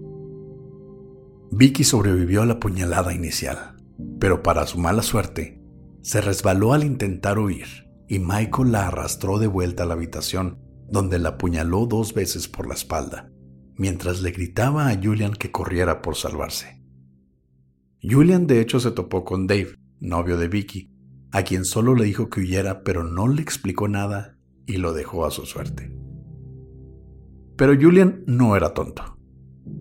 Vicky sobrevivió a la puñalada inicial, pero para su mala suerte, se resbaló al intentar huir y Michael la arrastró de vuelta a la habitación donde la apuñaló dos veces por la espalda, mientras le gritaba a Julian que corriera por salvarse. Julian de hecho se topó con Dave, novio de Vicky, a quien solo le dijo que huyera pero no le explicó nada y lo dejó a su suerte. Pero Julian no era tonto,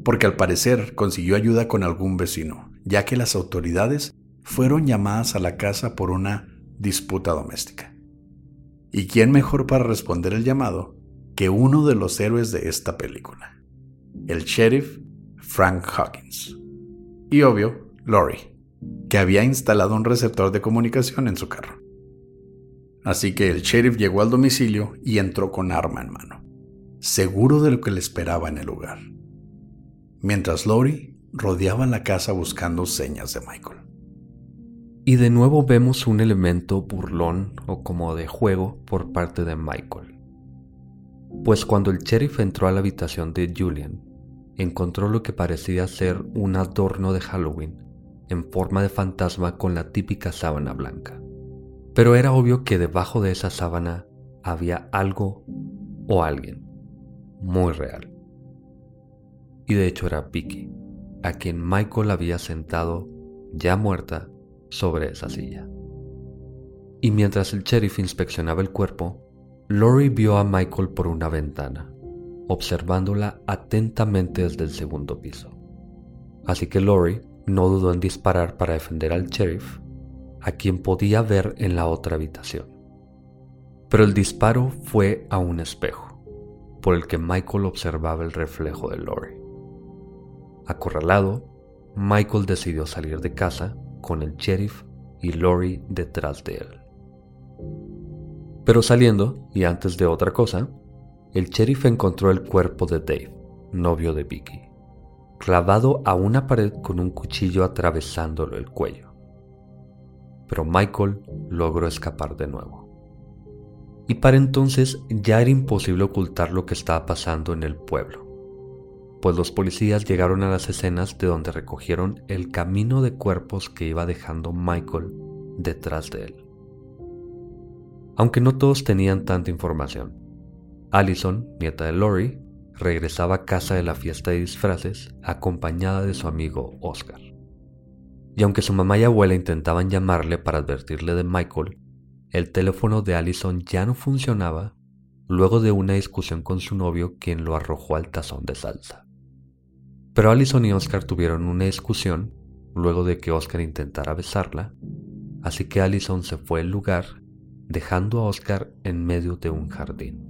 porque al parecer consiguió ayuda con algún vecino, ya que las autoridades fueron llamadas a la casa por una disputa doméstica. ¿Y quién mejor para responder el llamado que uno de los héroes de esta película? El sheriff Frank Hawkins. Y obvio, Lori, que había instalado un receptor de comunicación en su carro. Así que el sheriff llegó al domicilio y entró con arma en mano, seguro de lo que le esperaba en el lugar. Mientras Lori rodeaba la casa buscando señas de Michael. Y de nuevo vemos un elemento burlón o como de juego por parte de Michael. Pues cuando el sheriff entró a la habitación de Julian, encontró lo que parecía ser un adorno de Halloween en forma de fantasma con la típica sábana blanca. Pero era obvio que debajo de esa sábana había algo o alguien muy real. Y de hecho era Vicky, a quien Michael había sentado ya muerta sobre esa silla. Y mientras el sheriff inspeccionaba el cuerpo, Lori vio a Michael por una ventana, observándola atentamente desde el segundo piso. Así que Lori no dudó en disparar para defender al sheriff, a quien podía ver en la otra habitación. Pero el disparo fue a un espejo, por el que Michael observaba el reflejo de Lori. Acorralado, Michael decidió salir de casa con el sheriff y Lori detrás de él. Pero saliendo, y antes de otra cosa, el sheriff encontró el cuerpo de Dave, novio de Vicky, clavado a una pared con un cuchillo atravesándolo el cuello. Pero Michael logró escapar de nuevo. Y para entonces ya era imposible ocultar lo que estaba pasando en el pueblo pues los policías llegaron a las escenas de donde recogieron el camino de cuerpos que iba dejando Michael detrás de él. Aunque no todos tenían tanta información, Allison, nieta de Lori, regresaba a casa de la fiesta de disfraces acompañada de su amigo Oscar. Y aunque su mamá y abuela intentaban llamarle para advertirle de Michael, el teléfono de Allison ya no funcionaba luego de una discusión con su novio quien lo arrojó al tazón de salsa. Pero Allison y Oscar tuvieron una discusión luego de que Oscar intentara besarla, así que Allison se fue al lugar dejando a Oscar en medio de un jardín.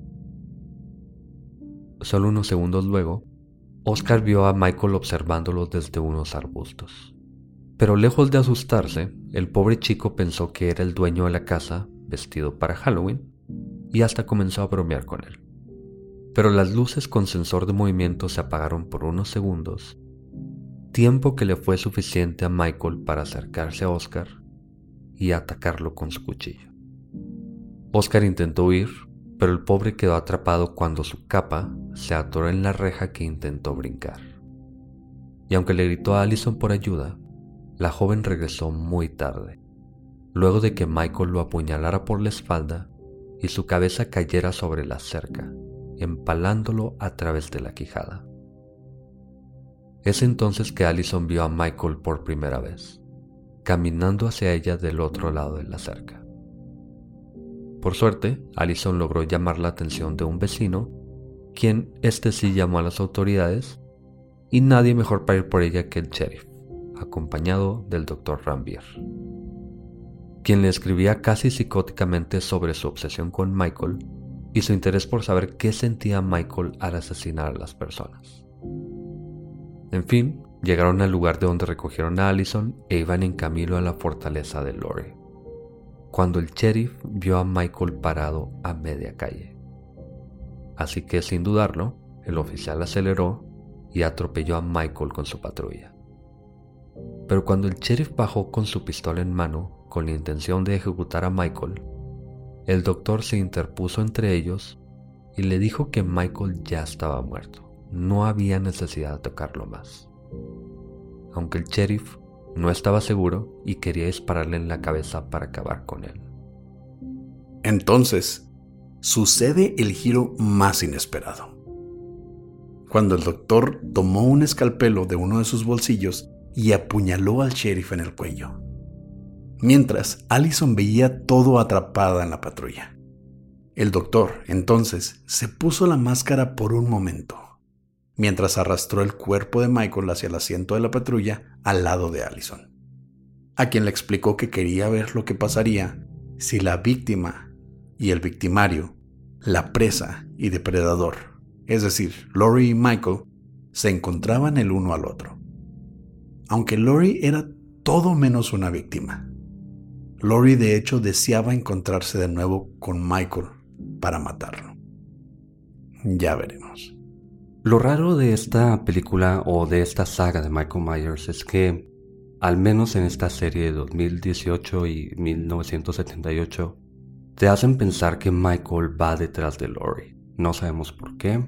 Solo unos segundos luego, Oscar vio a Michael observándolo desde unos arbustos, Pero lejos de asustarse, el pobre chico pensó que era el dueño de la casa vestido para Halloween y hasta comenzó a bromear con él. Pero las luces con sensor de movimiento se apagaron por unos segundos, tiempo que le fue suficiente a Michael para acercarse a Oscar y atacarlo con su cuchillo. Oscar intentó huir, pero el pobre quedó atrapado cuando su capa se atoró en la reja que intentó brincar. Y aunque le gritó a Allison por ayuda, la joven regresó muy tarde, luego de que Michael lo apuñalara por la espalda y su cabeza cayera sobre la cerca, empalándolo a través de la quijada. Es entonces que Allison vio a Michael por primera vez, caminando hacia ella del otro lado de la cerca. Por suerte, Allison logró llamar la atención de un vecino, quien este sí llamó a las autoridades, y nadie mejor para ir por ella que el sheriff acompañado del Dr. Rambier, quien le escribía casi psicóticamente sobre su obsesión con Michael y su interés por saber qué sentía Michael al asesinar a las personas. En fin, llegaron al lugar de donde recogieron a Allison e iban en camino a la fortaleza de Lore, cuando el sheriff vio a Michael parado a media calle. Así que sin dudarlo, el oficial aceleró y atropelló a Michael con su patrulla. Pero cuando el sheriff bajó con su pistola en mano con la intención de ejecutar a Michael, el doctor se interpuso entre ellos y le dijo que Michael ya estaba muerto. No había necesidad de tocarlo más. Aunque el sheriff no estaba seguro y quería dispararle en la cabeza para acabar con él. Entonces, sucede el giro más inesperado. Cuando el doctor tomó un escalpelo de uno de sus bolsillos y apuñaló al sheriff en el cuello. Mientras, Allison veía todo atrapada en la patrulla. El doctor, entonces, se puso la máscara por un momento, mientras arrastró el cuerpo de Michael hacia el asiento de la patrulla al lado de Allison, a quien le explicó que quería ver lo que pasaría si la víctima y el victimario, la presa y depredador, es decir, Lori y Michael, se encontraban el uno al otro aunque Lori era todo menos una víctima. Lori de hecho deseaba encontrarse de nuevo con Michael para matarlo. Ya veremos. Lo raro de esta película o de esta saga de Michael Myers es que, al menos en esta serie de 2018 y 1978, te hacen pensar que Michael va detrás de Lori. No sabemos por qué.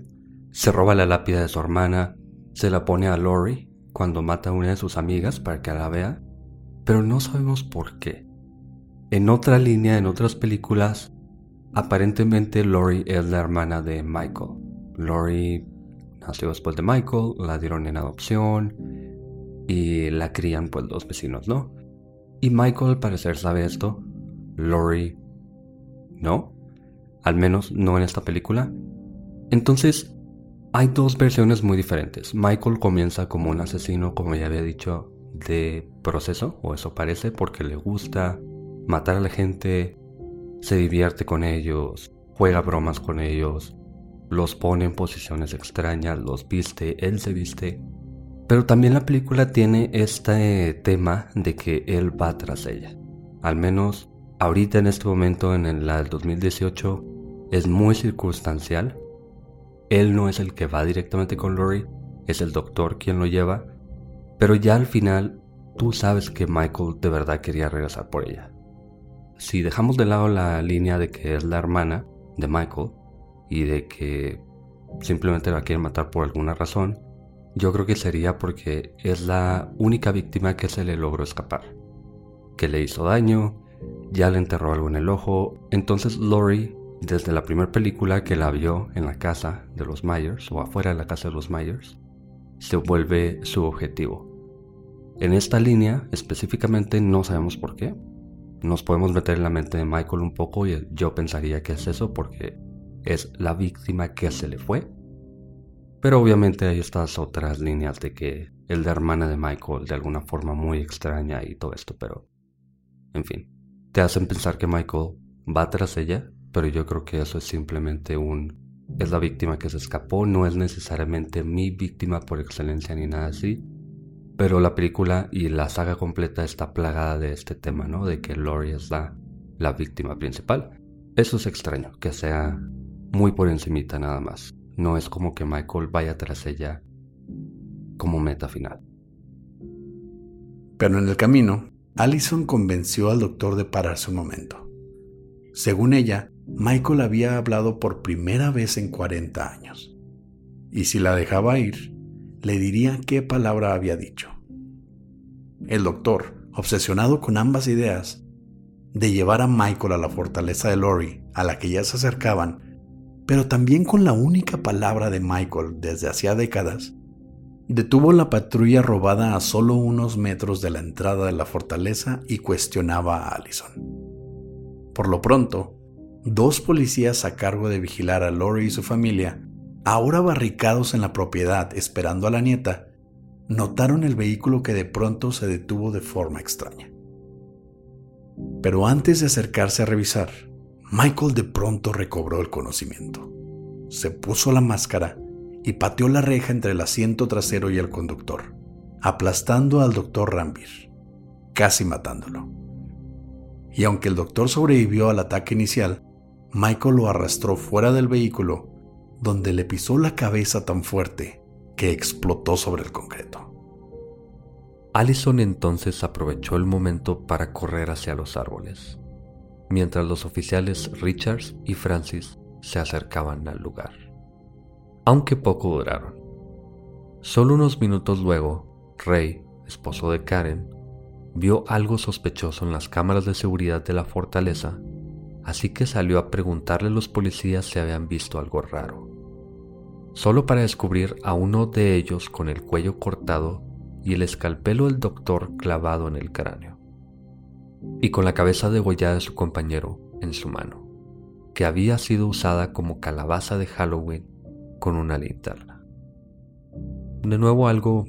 Se roba la lápida de su hermana, se la pone a Lori cuando mata a una de sus amigas para que la vea, pero no sabemos por qué. En otra línea, en otras películas, aparentemente Lori es la hermana de Michael. Lori nació después de Michael, la dieron en adopción y la crían pues los vecinos, ¿no? Y Michael al parecer sabe esto. Lori no, al menos no en esta película. Entonces, hay dos versiones muy diferentes. Michael comienza como un asesino, como ya había dicho, de proceso, o eso parece, porque le gusta matar a la gente, se divierte con ellos, juega bromas con ellos, los pone en posiciones extrañas, los viste, él se viste. Pero también la película tiene este tema de que él va tras ella. Al menos ahorita en este momento, en del 2018, es muy circunstancial él no es el que va directamente con Lori, es el doctor quien lo lleva, pero ya al final tú sabes que Michael de verdad quería regresar por ella. Si dejamos de lado la línea de que es la hermana de Michael y de que simplemente la quiere matar por alguna razón, yo creo que sería porque es la única víctima que se le logró escapar, que le hizo daño, ya le enterró algo en el ojo, entonces Lori desde la primera película que la vio en la casa de los Myers o afuera de la casa de los Myers, se vuelve su objetivo. En esta línea específicamente no sabemos por qué. Nos podemos meter en la mente de Michael un poco y yo pensaría que es eso porque es la víctima que se le fue. Pero obviamente hay estas otras líneas de que el de hermana de Michael de alguna forma muy extraña y todo esto, pero en fin, te hacen pensar que Michael va tras ella pero yo creo que eso es simplemente un... Es la víctima que se escapó, no es necesariamente mi víctima por excelencia ni nada así. Pero la película y la saga completa está plagada de este tema, ¿no? De que Lori es la, la víctima principal. Eso es extraño, que sea muy por encimita nada más. No es como que Michael vaya tras ella como meta final. Pero en el camino, Allison convenció al doctor de pararse un momento. Según ella, Michael había hablado por primera vez en 40 años. Y si la dejaba ir, le diría qué palabra había dicho. El doctor, obsesionado con ambas ideas, de llevar a Michael a la fortaleza de Lori, a la que ya se acercaban, pero también con la única palabra de Michael desde hacía décadas, detuvo la patrulla robada a solo unos metros de la entrada de la fortaleza y cuestionaba a Allison. Por lo pronto, dos policías a cargo de vigilar a Lori y su familia ahora barricados en la propiedad esperando a la nieta, notaron el vehículo que de pronto se detuvo de forma extraña. Pero antes de acercarse a revisar, Michael de pronto recobró el conocimiento. Se puso la máscara y pateó la reja entre el asiento trasero y el conductor, aplastando al doctor Rambir, casi matándolo. Y aunque el doctor sobrevivió al ataque inicial, Michael lo arrastró fuera del vehículo donde le pisó la cabeza tan fuerte que explotó sobre el concreto. Allison entonces aprovechó el momento para correr hacia los árboles, mientras los oficiales Richards y Francis se acercaban al lugar. Aunque poco duraron. Solo unos minutos luego, Ray, esposo de Karen, vio algo sospechoso en las cámaras de seguridad de la fortaleza así que salió a preguntarle a los policías si habían visto algo raro, solo para descubrir a uno de ellos con el cuello cortado y el escalpelo del doctor clavado en el cráneo, y con la cabeza degollada de su compañero en su mano, que había sido usada como calabaza de Halloween con una linterna. De nuevo algo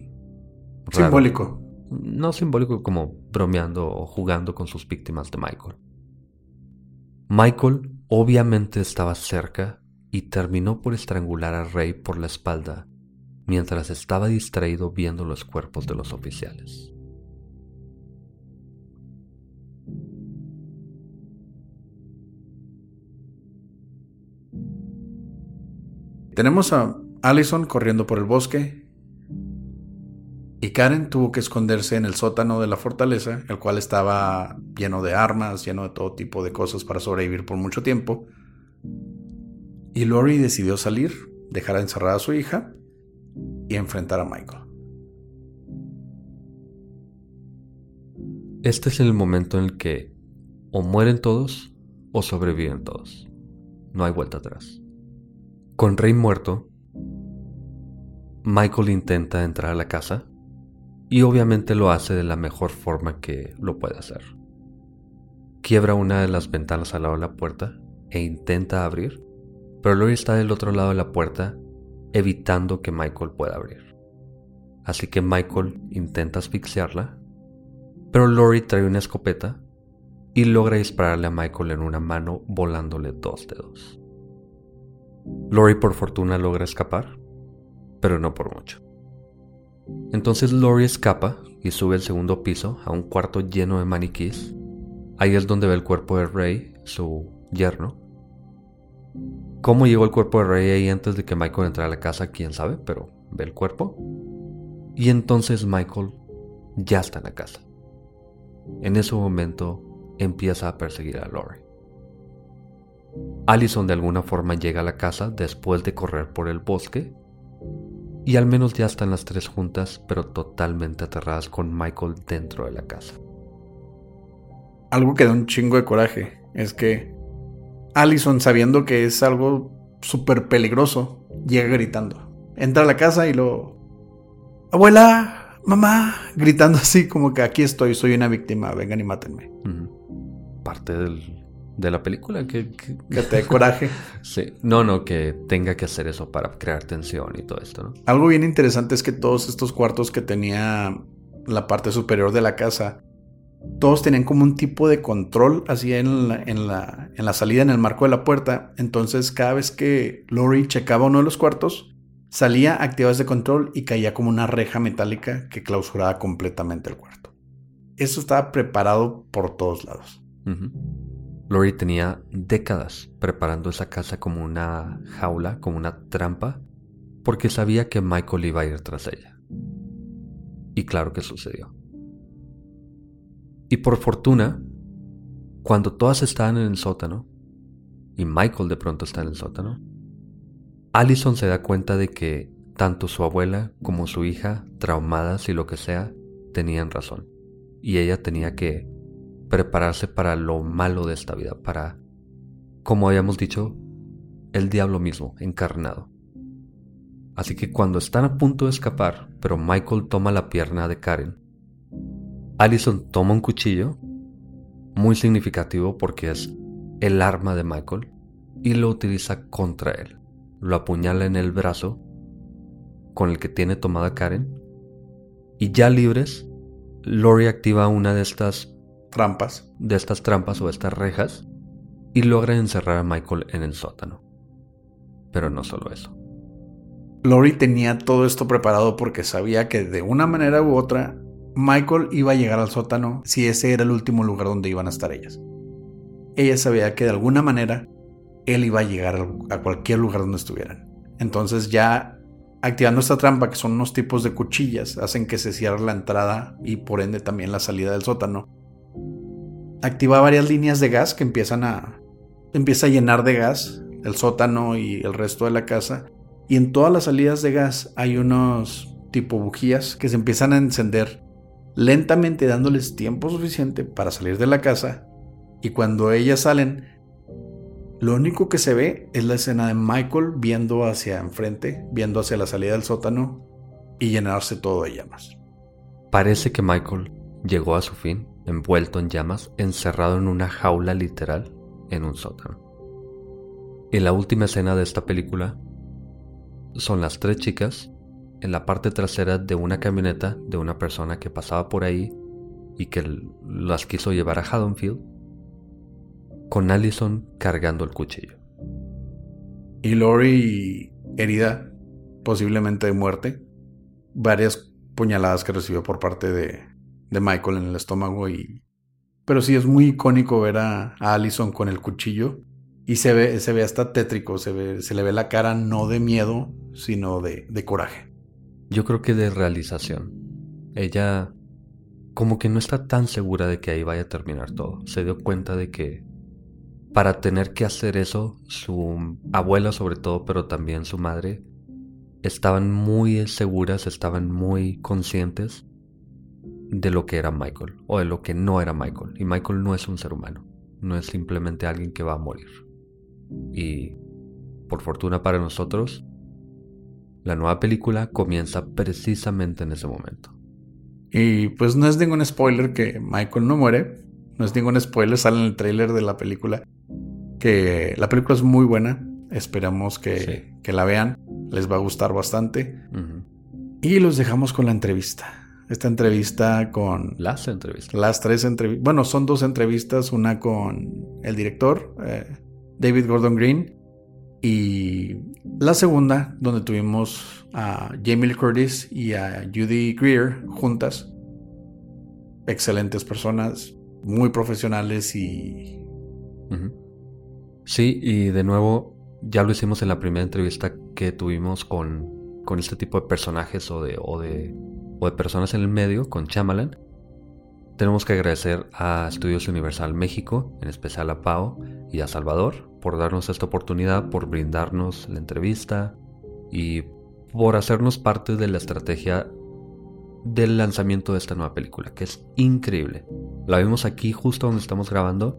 simbólico. No simbólico como bromeando o jugando con sus víctimas de Michael. Michael obviamente estaba cerca y terminó por estrangular a Ray por la espalda mientras estaba distraído viendo los cuerpos de los oficiales. Tenemos a Allison corriendo por el bosque, y Karen tuvo que esconderse en el sótano de la fortaleza, el cual estaba lleno de armas, lleno de todo tipo de cosas para sobrevivir por mucho tiempo. Y Lori decidió salir, dejar encerrada a su hija y enfrentar a Michael. Este es el momento en el que o mueren todos o sobreviven todos. No hay vuelta atrás. Con Rey muerto, Michael intenta entrar a la casa y obviamente lo hace de la mejor forma que lo puede hacer. Quiebra una de las ventanas al lado de la puerta e intenta abrir, pero Lori está del otro lado de la puerta evitando que Michael pueda abrir. Así que Michael intenta asfixiarla, pero Lori trae una escopeta y logra dispararle a Michael en una mano volándole dos dedos. Lori por fortuna logra escapar, pero no por mucho. Entonces Lori escapa y sube al segundo piso a un cuarto lleno de maniquís. Ahí es donde ve el cuerpo de Ray, su yerno. ¿Cómo llegó el cuerpo de Ray ahí antes de que Michael entrara a la casa? Quién sabe, pero ve el cuerpo. Y entonces Michael ya está en la casa. En ese momento empieza a perseguir a Lori. Allison de alguna forma llega a la casa después de correr por el bosque y al menos ya están las tres juntas, pero totalmente aterradas con Michael dentro de la casa. Algo que da un chingo de coraje es que Allison, sabiendo que es algo súper peligroso, llega gritando. Entra a la casa y lo... Abuela, mamá, gritando así como que aquí estoy, soy una víctima, vengan y mátenme. Parte del de la película. Que, que... te dé coraje. [laughs] sí, no, no, que tenga que hacer eso para crear tensión y todo esto, ¿no? Algo bien interesante es que todos estos cuartos que tenía la parte superior de la casa, todos tenían como un tipo de control así en la, en la, en la salida, en el marco de la puerta. Entonces, cada vez que Lori checaba uno de los cuartos, salía, activaba ese control y caía como una reja metálica que clausuraba completamente el cuarto. Eso estaba preparado por todos lados. Lori tenía décadas preparando esa casa como una jaula, como una trampa, porque sabía que Michael iba a ir tras ella. Y claro que sucedió. Y por fortuna, cuando todas estaban en el sótano, y Michael de pronto está en el sótano, Allison se da cuenta de que tanto su abuela como su hija, traumadas y lo que sea, tenían razón. Y ella tenía que prepararse para lo malo de esta vida, para, como habíamos dicho, el diablo mismo, encarnado. Así que cuando están a punto de escapar, pero Michael toma la pierna de Karen, Allison toma un cuchillo, muy significativo porque es el arma de Michael, y lo utiliza contra él. Lo apuñala en el brazo con el que tiene tomada Karen, y ya libres, Lori activa una de estas trampas, de estas trampas o estas rejas, y logra encerrar a Michael en el sótano. Pero no solo eso. Lori tenía todo esto preparado porque sabía que de una manera u otra Michael iba a llegar al sótano si ese era el último lugar donde iban a estar ellas. Ella sabía que de alguna manera él iba a llegar a cualquier lugar donde estuvieran. Entonces ya activando esta trampa, que son unos tipos de cuchillas, hacen que se cierre la entrada y por ende también la salida del sótano. Activa varias líneas de gas que empiezan a empieza a llenar de gas el sótano y el resto de la casa y en todas las salidas de gas hay unos tipo bujías que se empiezan a encender lentamente dándoles tiempo suficiente para salir de la casa y cuando ellas salen lo único que se ve es la escena de Michael viendo hacia enfrente, viendo hacia la salida del sótano y llenarse todo de llamas. Parece que Michael llegó a su fin, envuelto en llamas, encerrado en una jaula literal en un sótano. En la última escena de esta película son las tres chicas en la parte trasera de una camioneta de una persona que pasaba por ahí y que las quiso llevar a Haddonfield, con Allison cargando el cuchillo. Y Lori herida, posiblemente de muerte, varias puñaladas que recibió por parte de, de Michael en el estómago y... Pero sí es muy icónico ver a, a Allison con el cuchillo y se ve, se ve hasta tétrico, se, ve, se le ve la cara no de miedo, sino de, de coraje. Yo creo que de realización. Ella como que no está tan segura de que ahí vaya a terminar todo. Se dio cuenta de que para tener que hacer eso, su abuela sobre todo, pero también su madre, estaban muy seguras, estaban muy conscientes de lo que era Michael o de lo que no era Michael. Y Michael no es un ser humano, no es simplemente alguien que va a morir. Y por fortuna para nosotros, la nueva película comienza precisamente en ese momento. Y pues no es ningún spoiler que Michael no muere. No es ningún spoiler, sale en el tráiler de la película. Que la película es muy buena. Esperamos que, la vean. Les va a gustar bastante. Y los dejamos con la entrevista. Esta entrevista con... Las entrevistas. Las tres entrevistas. Bueno, son dos entrevistas. Una con el director, eh, David Gordon Green. Y la segunda, donde tuvimos a Jamie Lee Curtis y a Judy Greer juntas. Excelentes personas, muy profesionales y... Sí, y de nuevo, ya lo hicimos en la primera entrevista que tuvimos con, con este tipo de personajes o de, o, de, o de personas en el medio, con Chamalan. Tenemos que agradecer a Estudios Universal México, en especial a Pau y a Salvador, por darnos esta oportunidad, por brindarnos la entrevista y por hacernos parte de la estrategia del lanzamiento de esta nueva película, que es increíble. La vimos aquí justo donde estamos grabando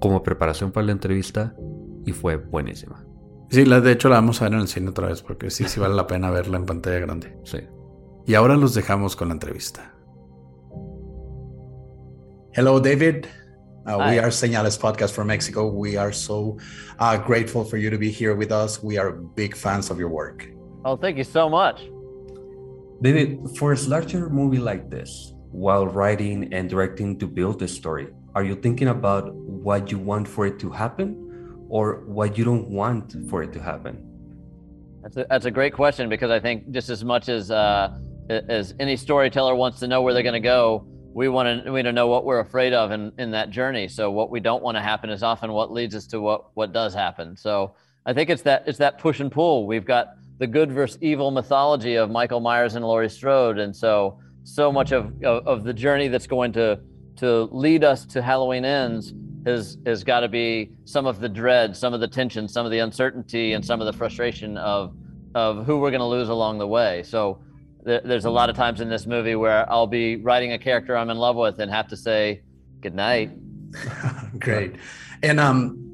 como preparación para la entrevista y fue buenísima. Sí, de hecho la vamos a ver en el cine otra vez porque sí, sí vale la pena verla en pantalla grande. Sí. Y ahora los dejamos con la entrevista. Hello David. Uh, we are Señales Podcast from Mexico. We are so uh, grateful for you to be here with us. We are big fans of your work. Oh, thank you so much. David, for a larger movie like this, while writing and directing to build the story, are you thinking about what you want for it to happen or what you don't want for it to happen? That's a, that's a great question because I think just as much as uh, as any storyteller wants to know where they're going to go, we want to we to know what we're afraid of in, in that journey. So what we don't want to happen is often what leads us to what what does happen. So I think it's that it's that push and pull. We've got the good versus evil mythology of Michael Myers and Laurie Strode, and so so much of, of, of the journey that's going to to lead us to Halloween ends has has got to be some of the dread, some of the tension, some of the uncertainty, and some of the frustration of of who we're going to lose along the way. So there's a lot of times in this movie where I'll be writing a character I'm in love with and have to say good night. [laughs] Great, and um,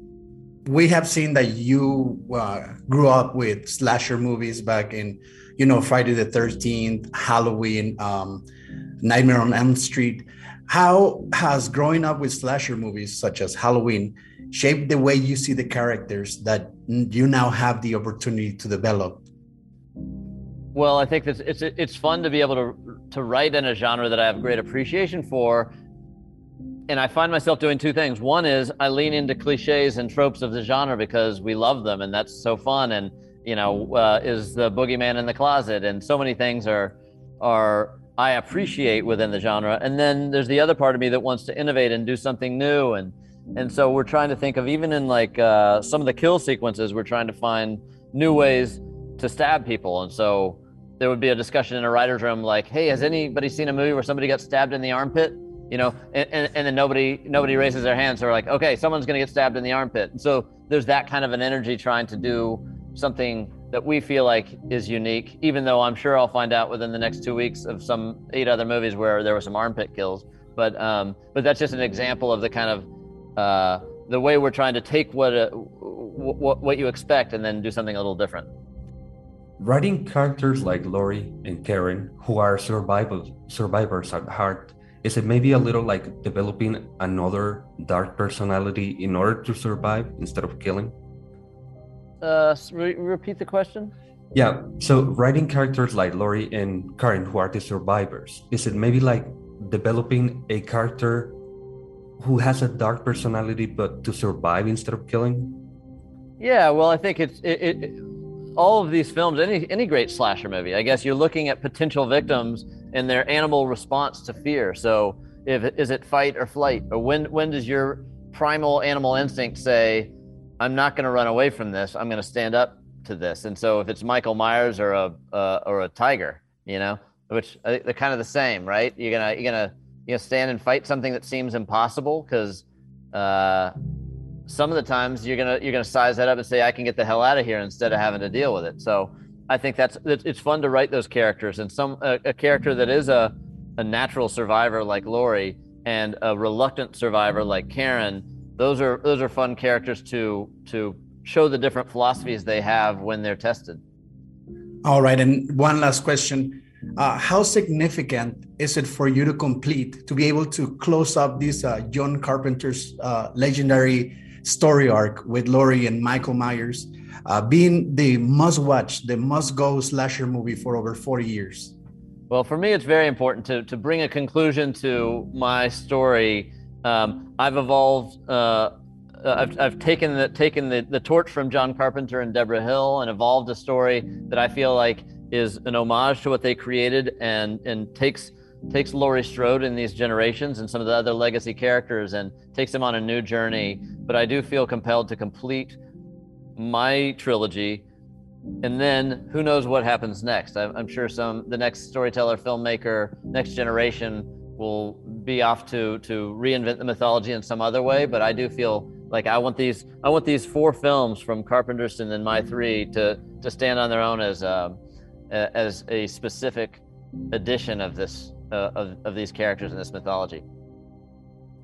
we have seen that you uh, grew up with slasher movies back in, you know, Friday the Thirteenth, Halloween, um, Nightmare on Elm Street. How has growing up with slasher movies such as Halloween shaped the way you see the characters that you now have the opportunity to develop? Well, I think that it's it's fun to be able to to write in a genre that I have great appreciation for, and I find myself doing two things. One is I lean into cliches and tropes of the genre because we love them, and that's so fun. And you know, uh, is the boogeyman in the closet, and so many things are are I appreciate within the genre. And then there's the other part of me that wants to innovate and do something new. And and so we're trying to think of even in like uh, some of the kill sequences, we're trying to find new ways to stab people. And so there would be a discussion in a writer's room like, hey, has anybody seen a movie where somebody got stabbed in the armpit? You know, and, and, and then nobody nobody raises their hands. So we're like, okay, someone's gonna get stabbed in the armpit. And so there's that kind of an energy trying to do something that we feel like is unique, even though I'm sure I'll find out within the next two weeks of some eight other movies where there were some armpit kills. But um, but that's just an example of the kind of uh, the way we're trying to take what, uh, what what you expect and then do something a little different. Writing characters like Lori and Karen, who are survivors survivors at heart, is it maybe a little like developing another dark personality in order to survive instead of killing? Uh, re- repeat the question. Yeah. So writing characters like Lori and Karen, who are the survivors, is it maybe like developing a character who has a dark personality but to survive instead of killing? Yeah. Well, I think it's it, it, all of these films, any any great slasher movie. I guess you're looking at potential victims and their animal response to fear. So, if is it fight or flight, or when when does your primal animal instinct say? I'm not going to run away from this. I'm going to stand up to this. And so if it's Michael Myers or a uh, or a tiger, you know, which I think they're kind of the same, right? You're gonna you're gonna you know stand and fight something that seems impossible because uh, some of the times you're gonna you're gonna size that up and say I can get the hell out of here instead of having to deal with it. So I think that's it's fun to write those characters and some a, a character that is a a natural survivor like Laurie and a reluctant survivor like Karen those are those are fun characters to to show the different philosophies they have when they're tested. All right, and one last question: uh, How significant is it for you to complete to be able to close up this uh, John Carpenter's uh, legendary story arc with Laurie and Michael Myers, uh, being the must-watch, the must-go slasher movie for over forty years? Well, for me, it's very important to to bring a conclusion to my story um, I've evolved. Uh, uh, I've, I've taken the taken the, the torch from John Carpenter and Deborah Hill and evolved a story that I feel like is an homage to what they created and and takes takes Laurie Strode in these generations and some of the other legacy characters and takes them on a new journey. But I do feel compelled to complete my trilogy, and then who knows what happens next? I'm, I'm sure some the next storyteller, filmmaker, next generation will be off to to reinvent the mythology in some other way. But I do feel like I want these I want these four films from Carpenter's and then my three to to stand on their own as uh, a, as a specific edition of this uh, of, of these characters in this mythology.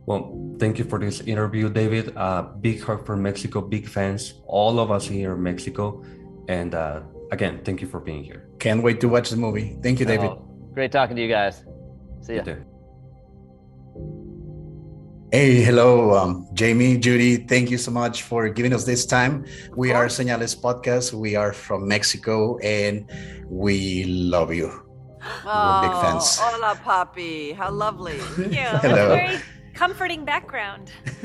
Well, thank you for this interview, David. Uh, big hug for Mexico, big fans, all of us here in Mexico. And uh, again, thank you for being here. Can't wait to watch the movie. Thank you, David. Oh, great talking to you guys. See you. Hey, hello, um, Jamie, Judy. Thank you so much for giving us this time. We are Señales Podcast. We are from Mexico and we love you. Oh, big fans. Hola, Poppy. How lovely. Thank you. [laughs] Hello. Very comforting background. [laughs]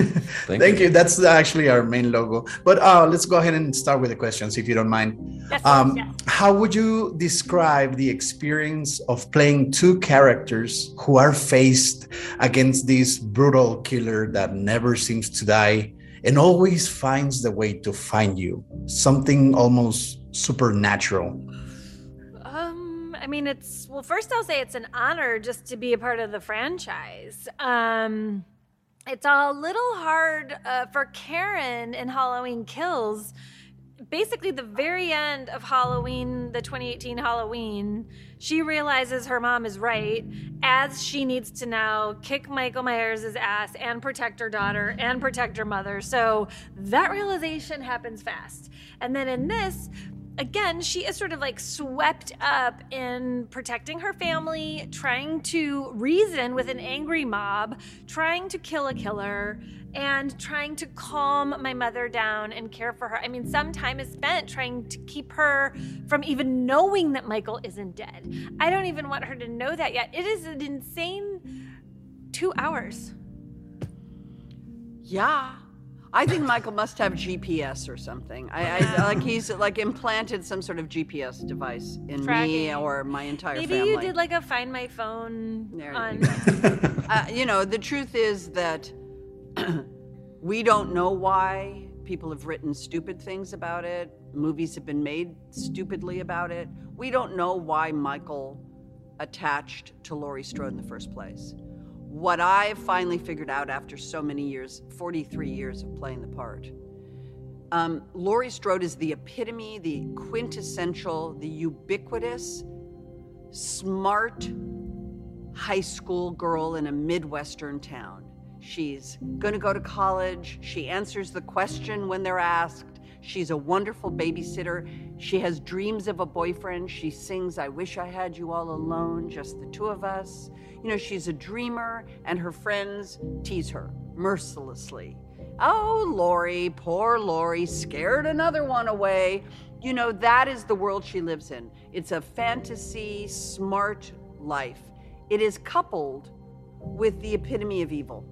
Thank, Thank you. you. That's actually our main logo. But uh, let's go ahead and start with the questions, if you don't mind. Yes, um, yes. How would you describe the experience of playing two characters who are faced against this brutal killer that never seems to die and always finds the way to find you? Something almost supernatural. I mean, it's well. First, I'll say it's an honor just to be a part of the franchise. Um, it's a little hard uh, for Karen in Halloween Kills. Basically, the very end of Halloween, the 2018 Halloween, she realizes her mom is right as she needs to now kick Michael Myers' ass and protect her daughter and protect her mother. So that realization happens fast. And then in this, again, she is sort of like swept up in protecting her family, trying to reason with an angry mob, trying to kill a killer, and trying to calm my mother down and care for her. I mean, some time is spent trying to keep her from even knowing that Michael isn't dead. I don't even want her to know that yet. It is an insane two hours. Yeah. I think Michael must have GPS or something. I, I like he's like implanted some sort of GPS device in Tracking. me or my entire Maybe family. you did like a find my phone there on. You, [laughs] uh, you know, the truth is that [clears throat] we don't know why people have written stupid things about it. Movies have been made stupidly about it. We don't know why Michael attached to Laurie Strode in the first place what I finally figured out after so many years 43 years of playing the part. Um, Laurie Strode is the epitome, the quintessential, the ubiquitous, smart high school girl in a Midwestern town. She's going to go to college. She answers the question when they're asked. She's a wonderful babysitter. She has dreams of a boyfriend. She sings, I wish I had you all alone, just the two of us. You know, she's a dreamer, and her friends tease her mercilessly. Oh, Laurie, poor Laurie, scared another one away. You know, that is the world she lives in. It's a fantasy, smart life. It is coupled with the epitome of evil.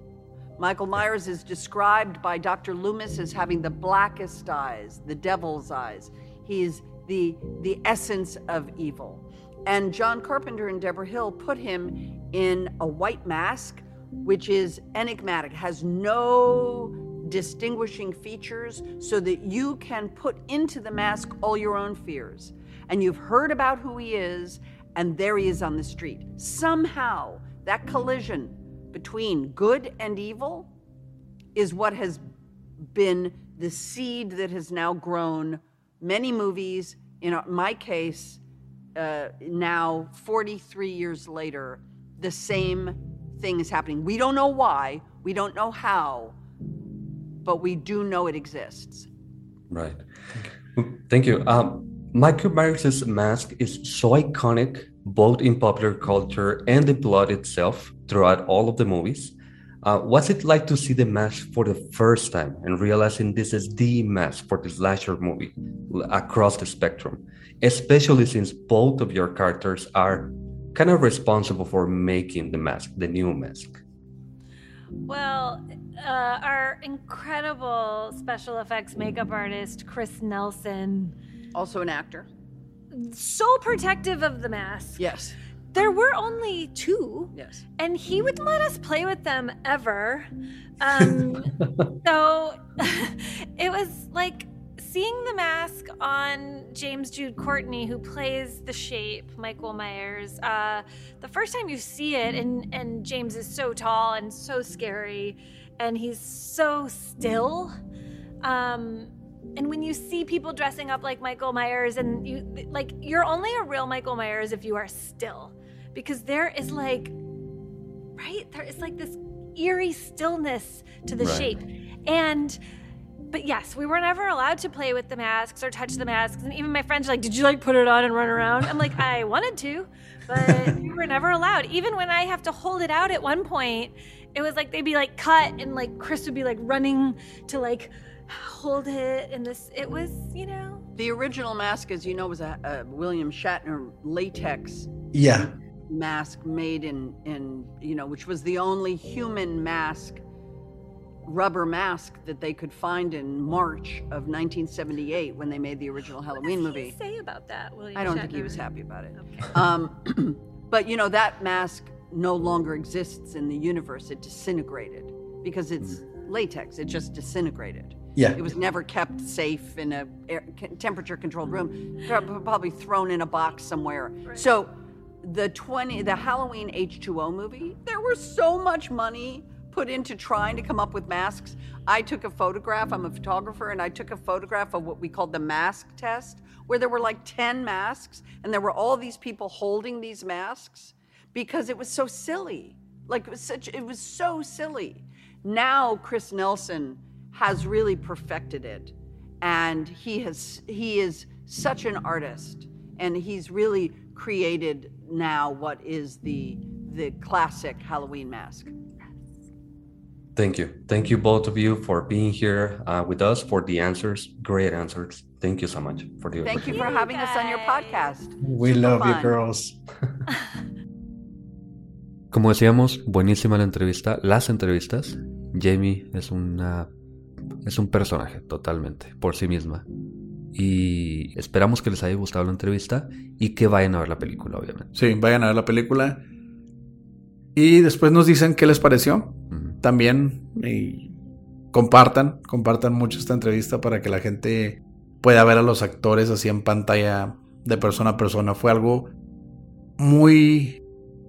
Michael Myers is described by Dr. Loomis as having the blackest eyes, the devil's eyes. He's the, the essence of evil. And John Carpenter and Deborah Hill put him in a white mask, which is enigmatic, has no distinguishing features, so that you can put into the mask all your own fears. And you've heard about who he is, and there he is on the street. Somehow, that collision between good and evil is what has been the seed that has now grown many movies. In my case, uh, now 43 years later, the same thing is happening. We don't know why, we don't know how, but we do know it exists. Right. Thank you. Um, Michael Myers' mask is so iconic, both in popular culture and the plot itself, throughout all of the movies. Uh, what's it like to see the mask for the first time and realizing this is the mask for the slasher movie across the spectrum, especially since both of your characters are kind of responsible for making the mask, the new mask? Well, uh, our incredible special effects makeup artist, Chris Nelson, also an actor, so protective of the mask. Yes there were only two. Yes. And he wouldn't let us play with them ever. Um, [laughs] so [laughs] it was like seeing the mask on James Jude Courtney, who plays the shape, Michael Myers. Uh, the first time you see it, and, and James is so tall and so scary, and he's so still. Um, and when you see people dressing up like Michael Myers, and you like, you're only a real Michael Myers if you are still because there is like, right? There is like this eerie stillness to the right. shape. And, but yes, we were never allowed to play with the masks or touch the masks. And even my friends are like, Did you like put it on and run around? I'm like, I wanted to, but we were never allowed. Even when I have to hold it out at one point, it was like they'd be like cut and like Chris would be like running to like hold it and this it was you know the original mask as you know was a, a william shatner latex yeah mask made in in you know, which was the only human mask rubber mask that they could find in March of 1978 when they made the original Halloween what movie. Did he say about that, William I don't think he was happy about it. Okay. Um, [clears throat] but you know that mask no longer exists in the universe. It disintegrated because it's latex. It just disintegrated. Yeah. It was never kept safe in a air, temperature controlled room. Probably thrown in a box somewhere. So the 20 the Halloween H2O movie, there was so much money put into trying to come up with masks. I took a photograph, I'm a photographer, and I took a photograph of what we called the mask test, where there were like 10 masks, and there were all these people holding these masks because it was so silly. Like it was such it was so silly. Now Chris Nelson has really perfected it. And he has he is such an artist and he's really created now what is the the classic Halloween mask. Thank you. Thank you, both of you, for being here uh, with us for the answers. Great answers. Thank you so much for the Thank you for you, having us on your podcast. We Super love you, girls. [laughs] Como decíamos, buenísima la entrevista, las entrevistas. Jamie es una es un personaje totalmente por sí misma. Y esperamos que les haya gustado la entrevista y que vayan a ver la película, obviamente. Sí, vayan a ver la película. Y después nos dicen qué les pareció. Ujú. También y compartan, compartan mucho esta entrevista para que la gente pueda ver a los actores así en pantalla de persona a persona. Fue algo muy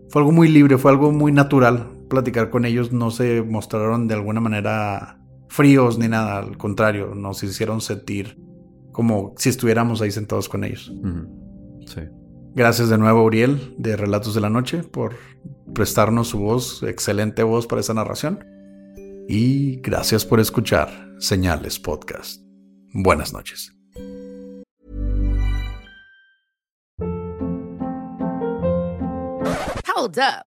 fue algo muy libre, fue algo muy natural platicar con ellos, no se mostraron de alguna manera fríos ni nada, al contrario, nos hicieron sentir como si estuviéramos ahí sentados con ellos. Sí. Gracias de nuevo, Uriel, de Relatos de la Noche, por prestarnos su voz, excelente voz para esta narración. Y gracias por escuchar Señales Podcast. Buenas noches. Hold up.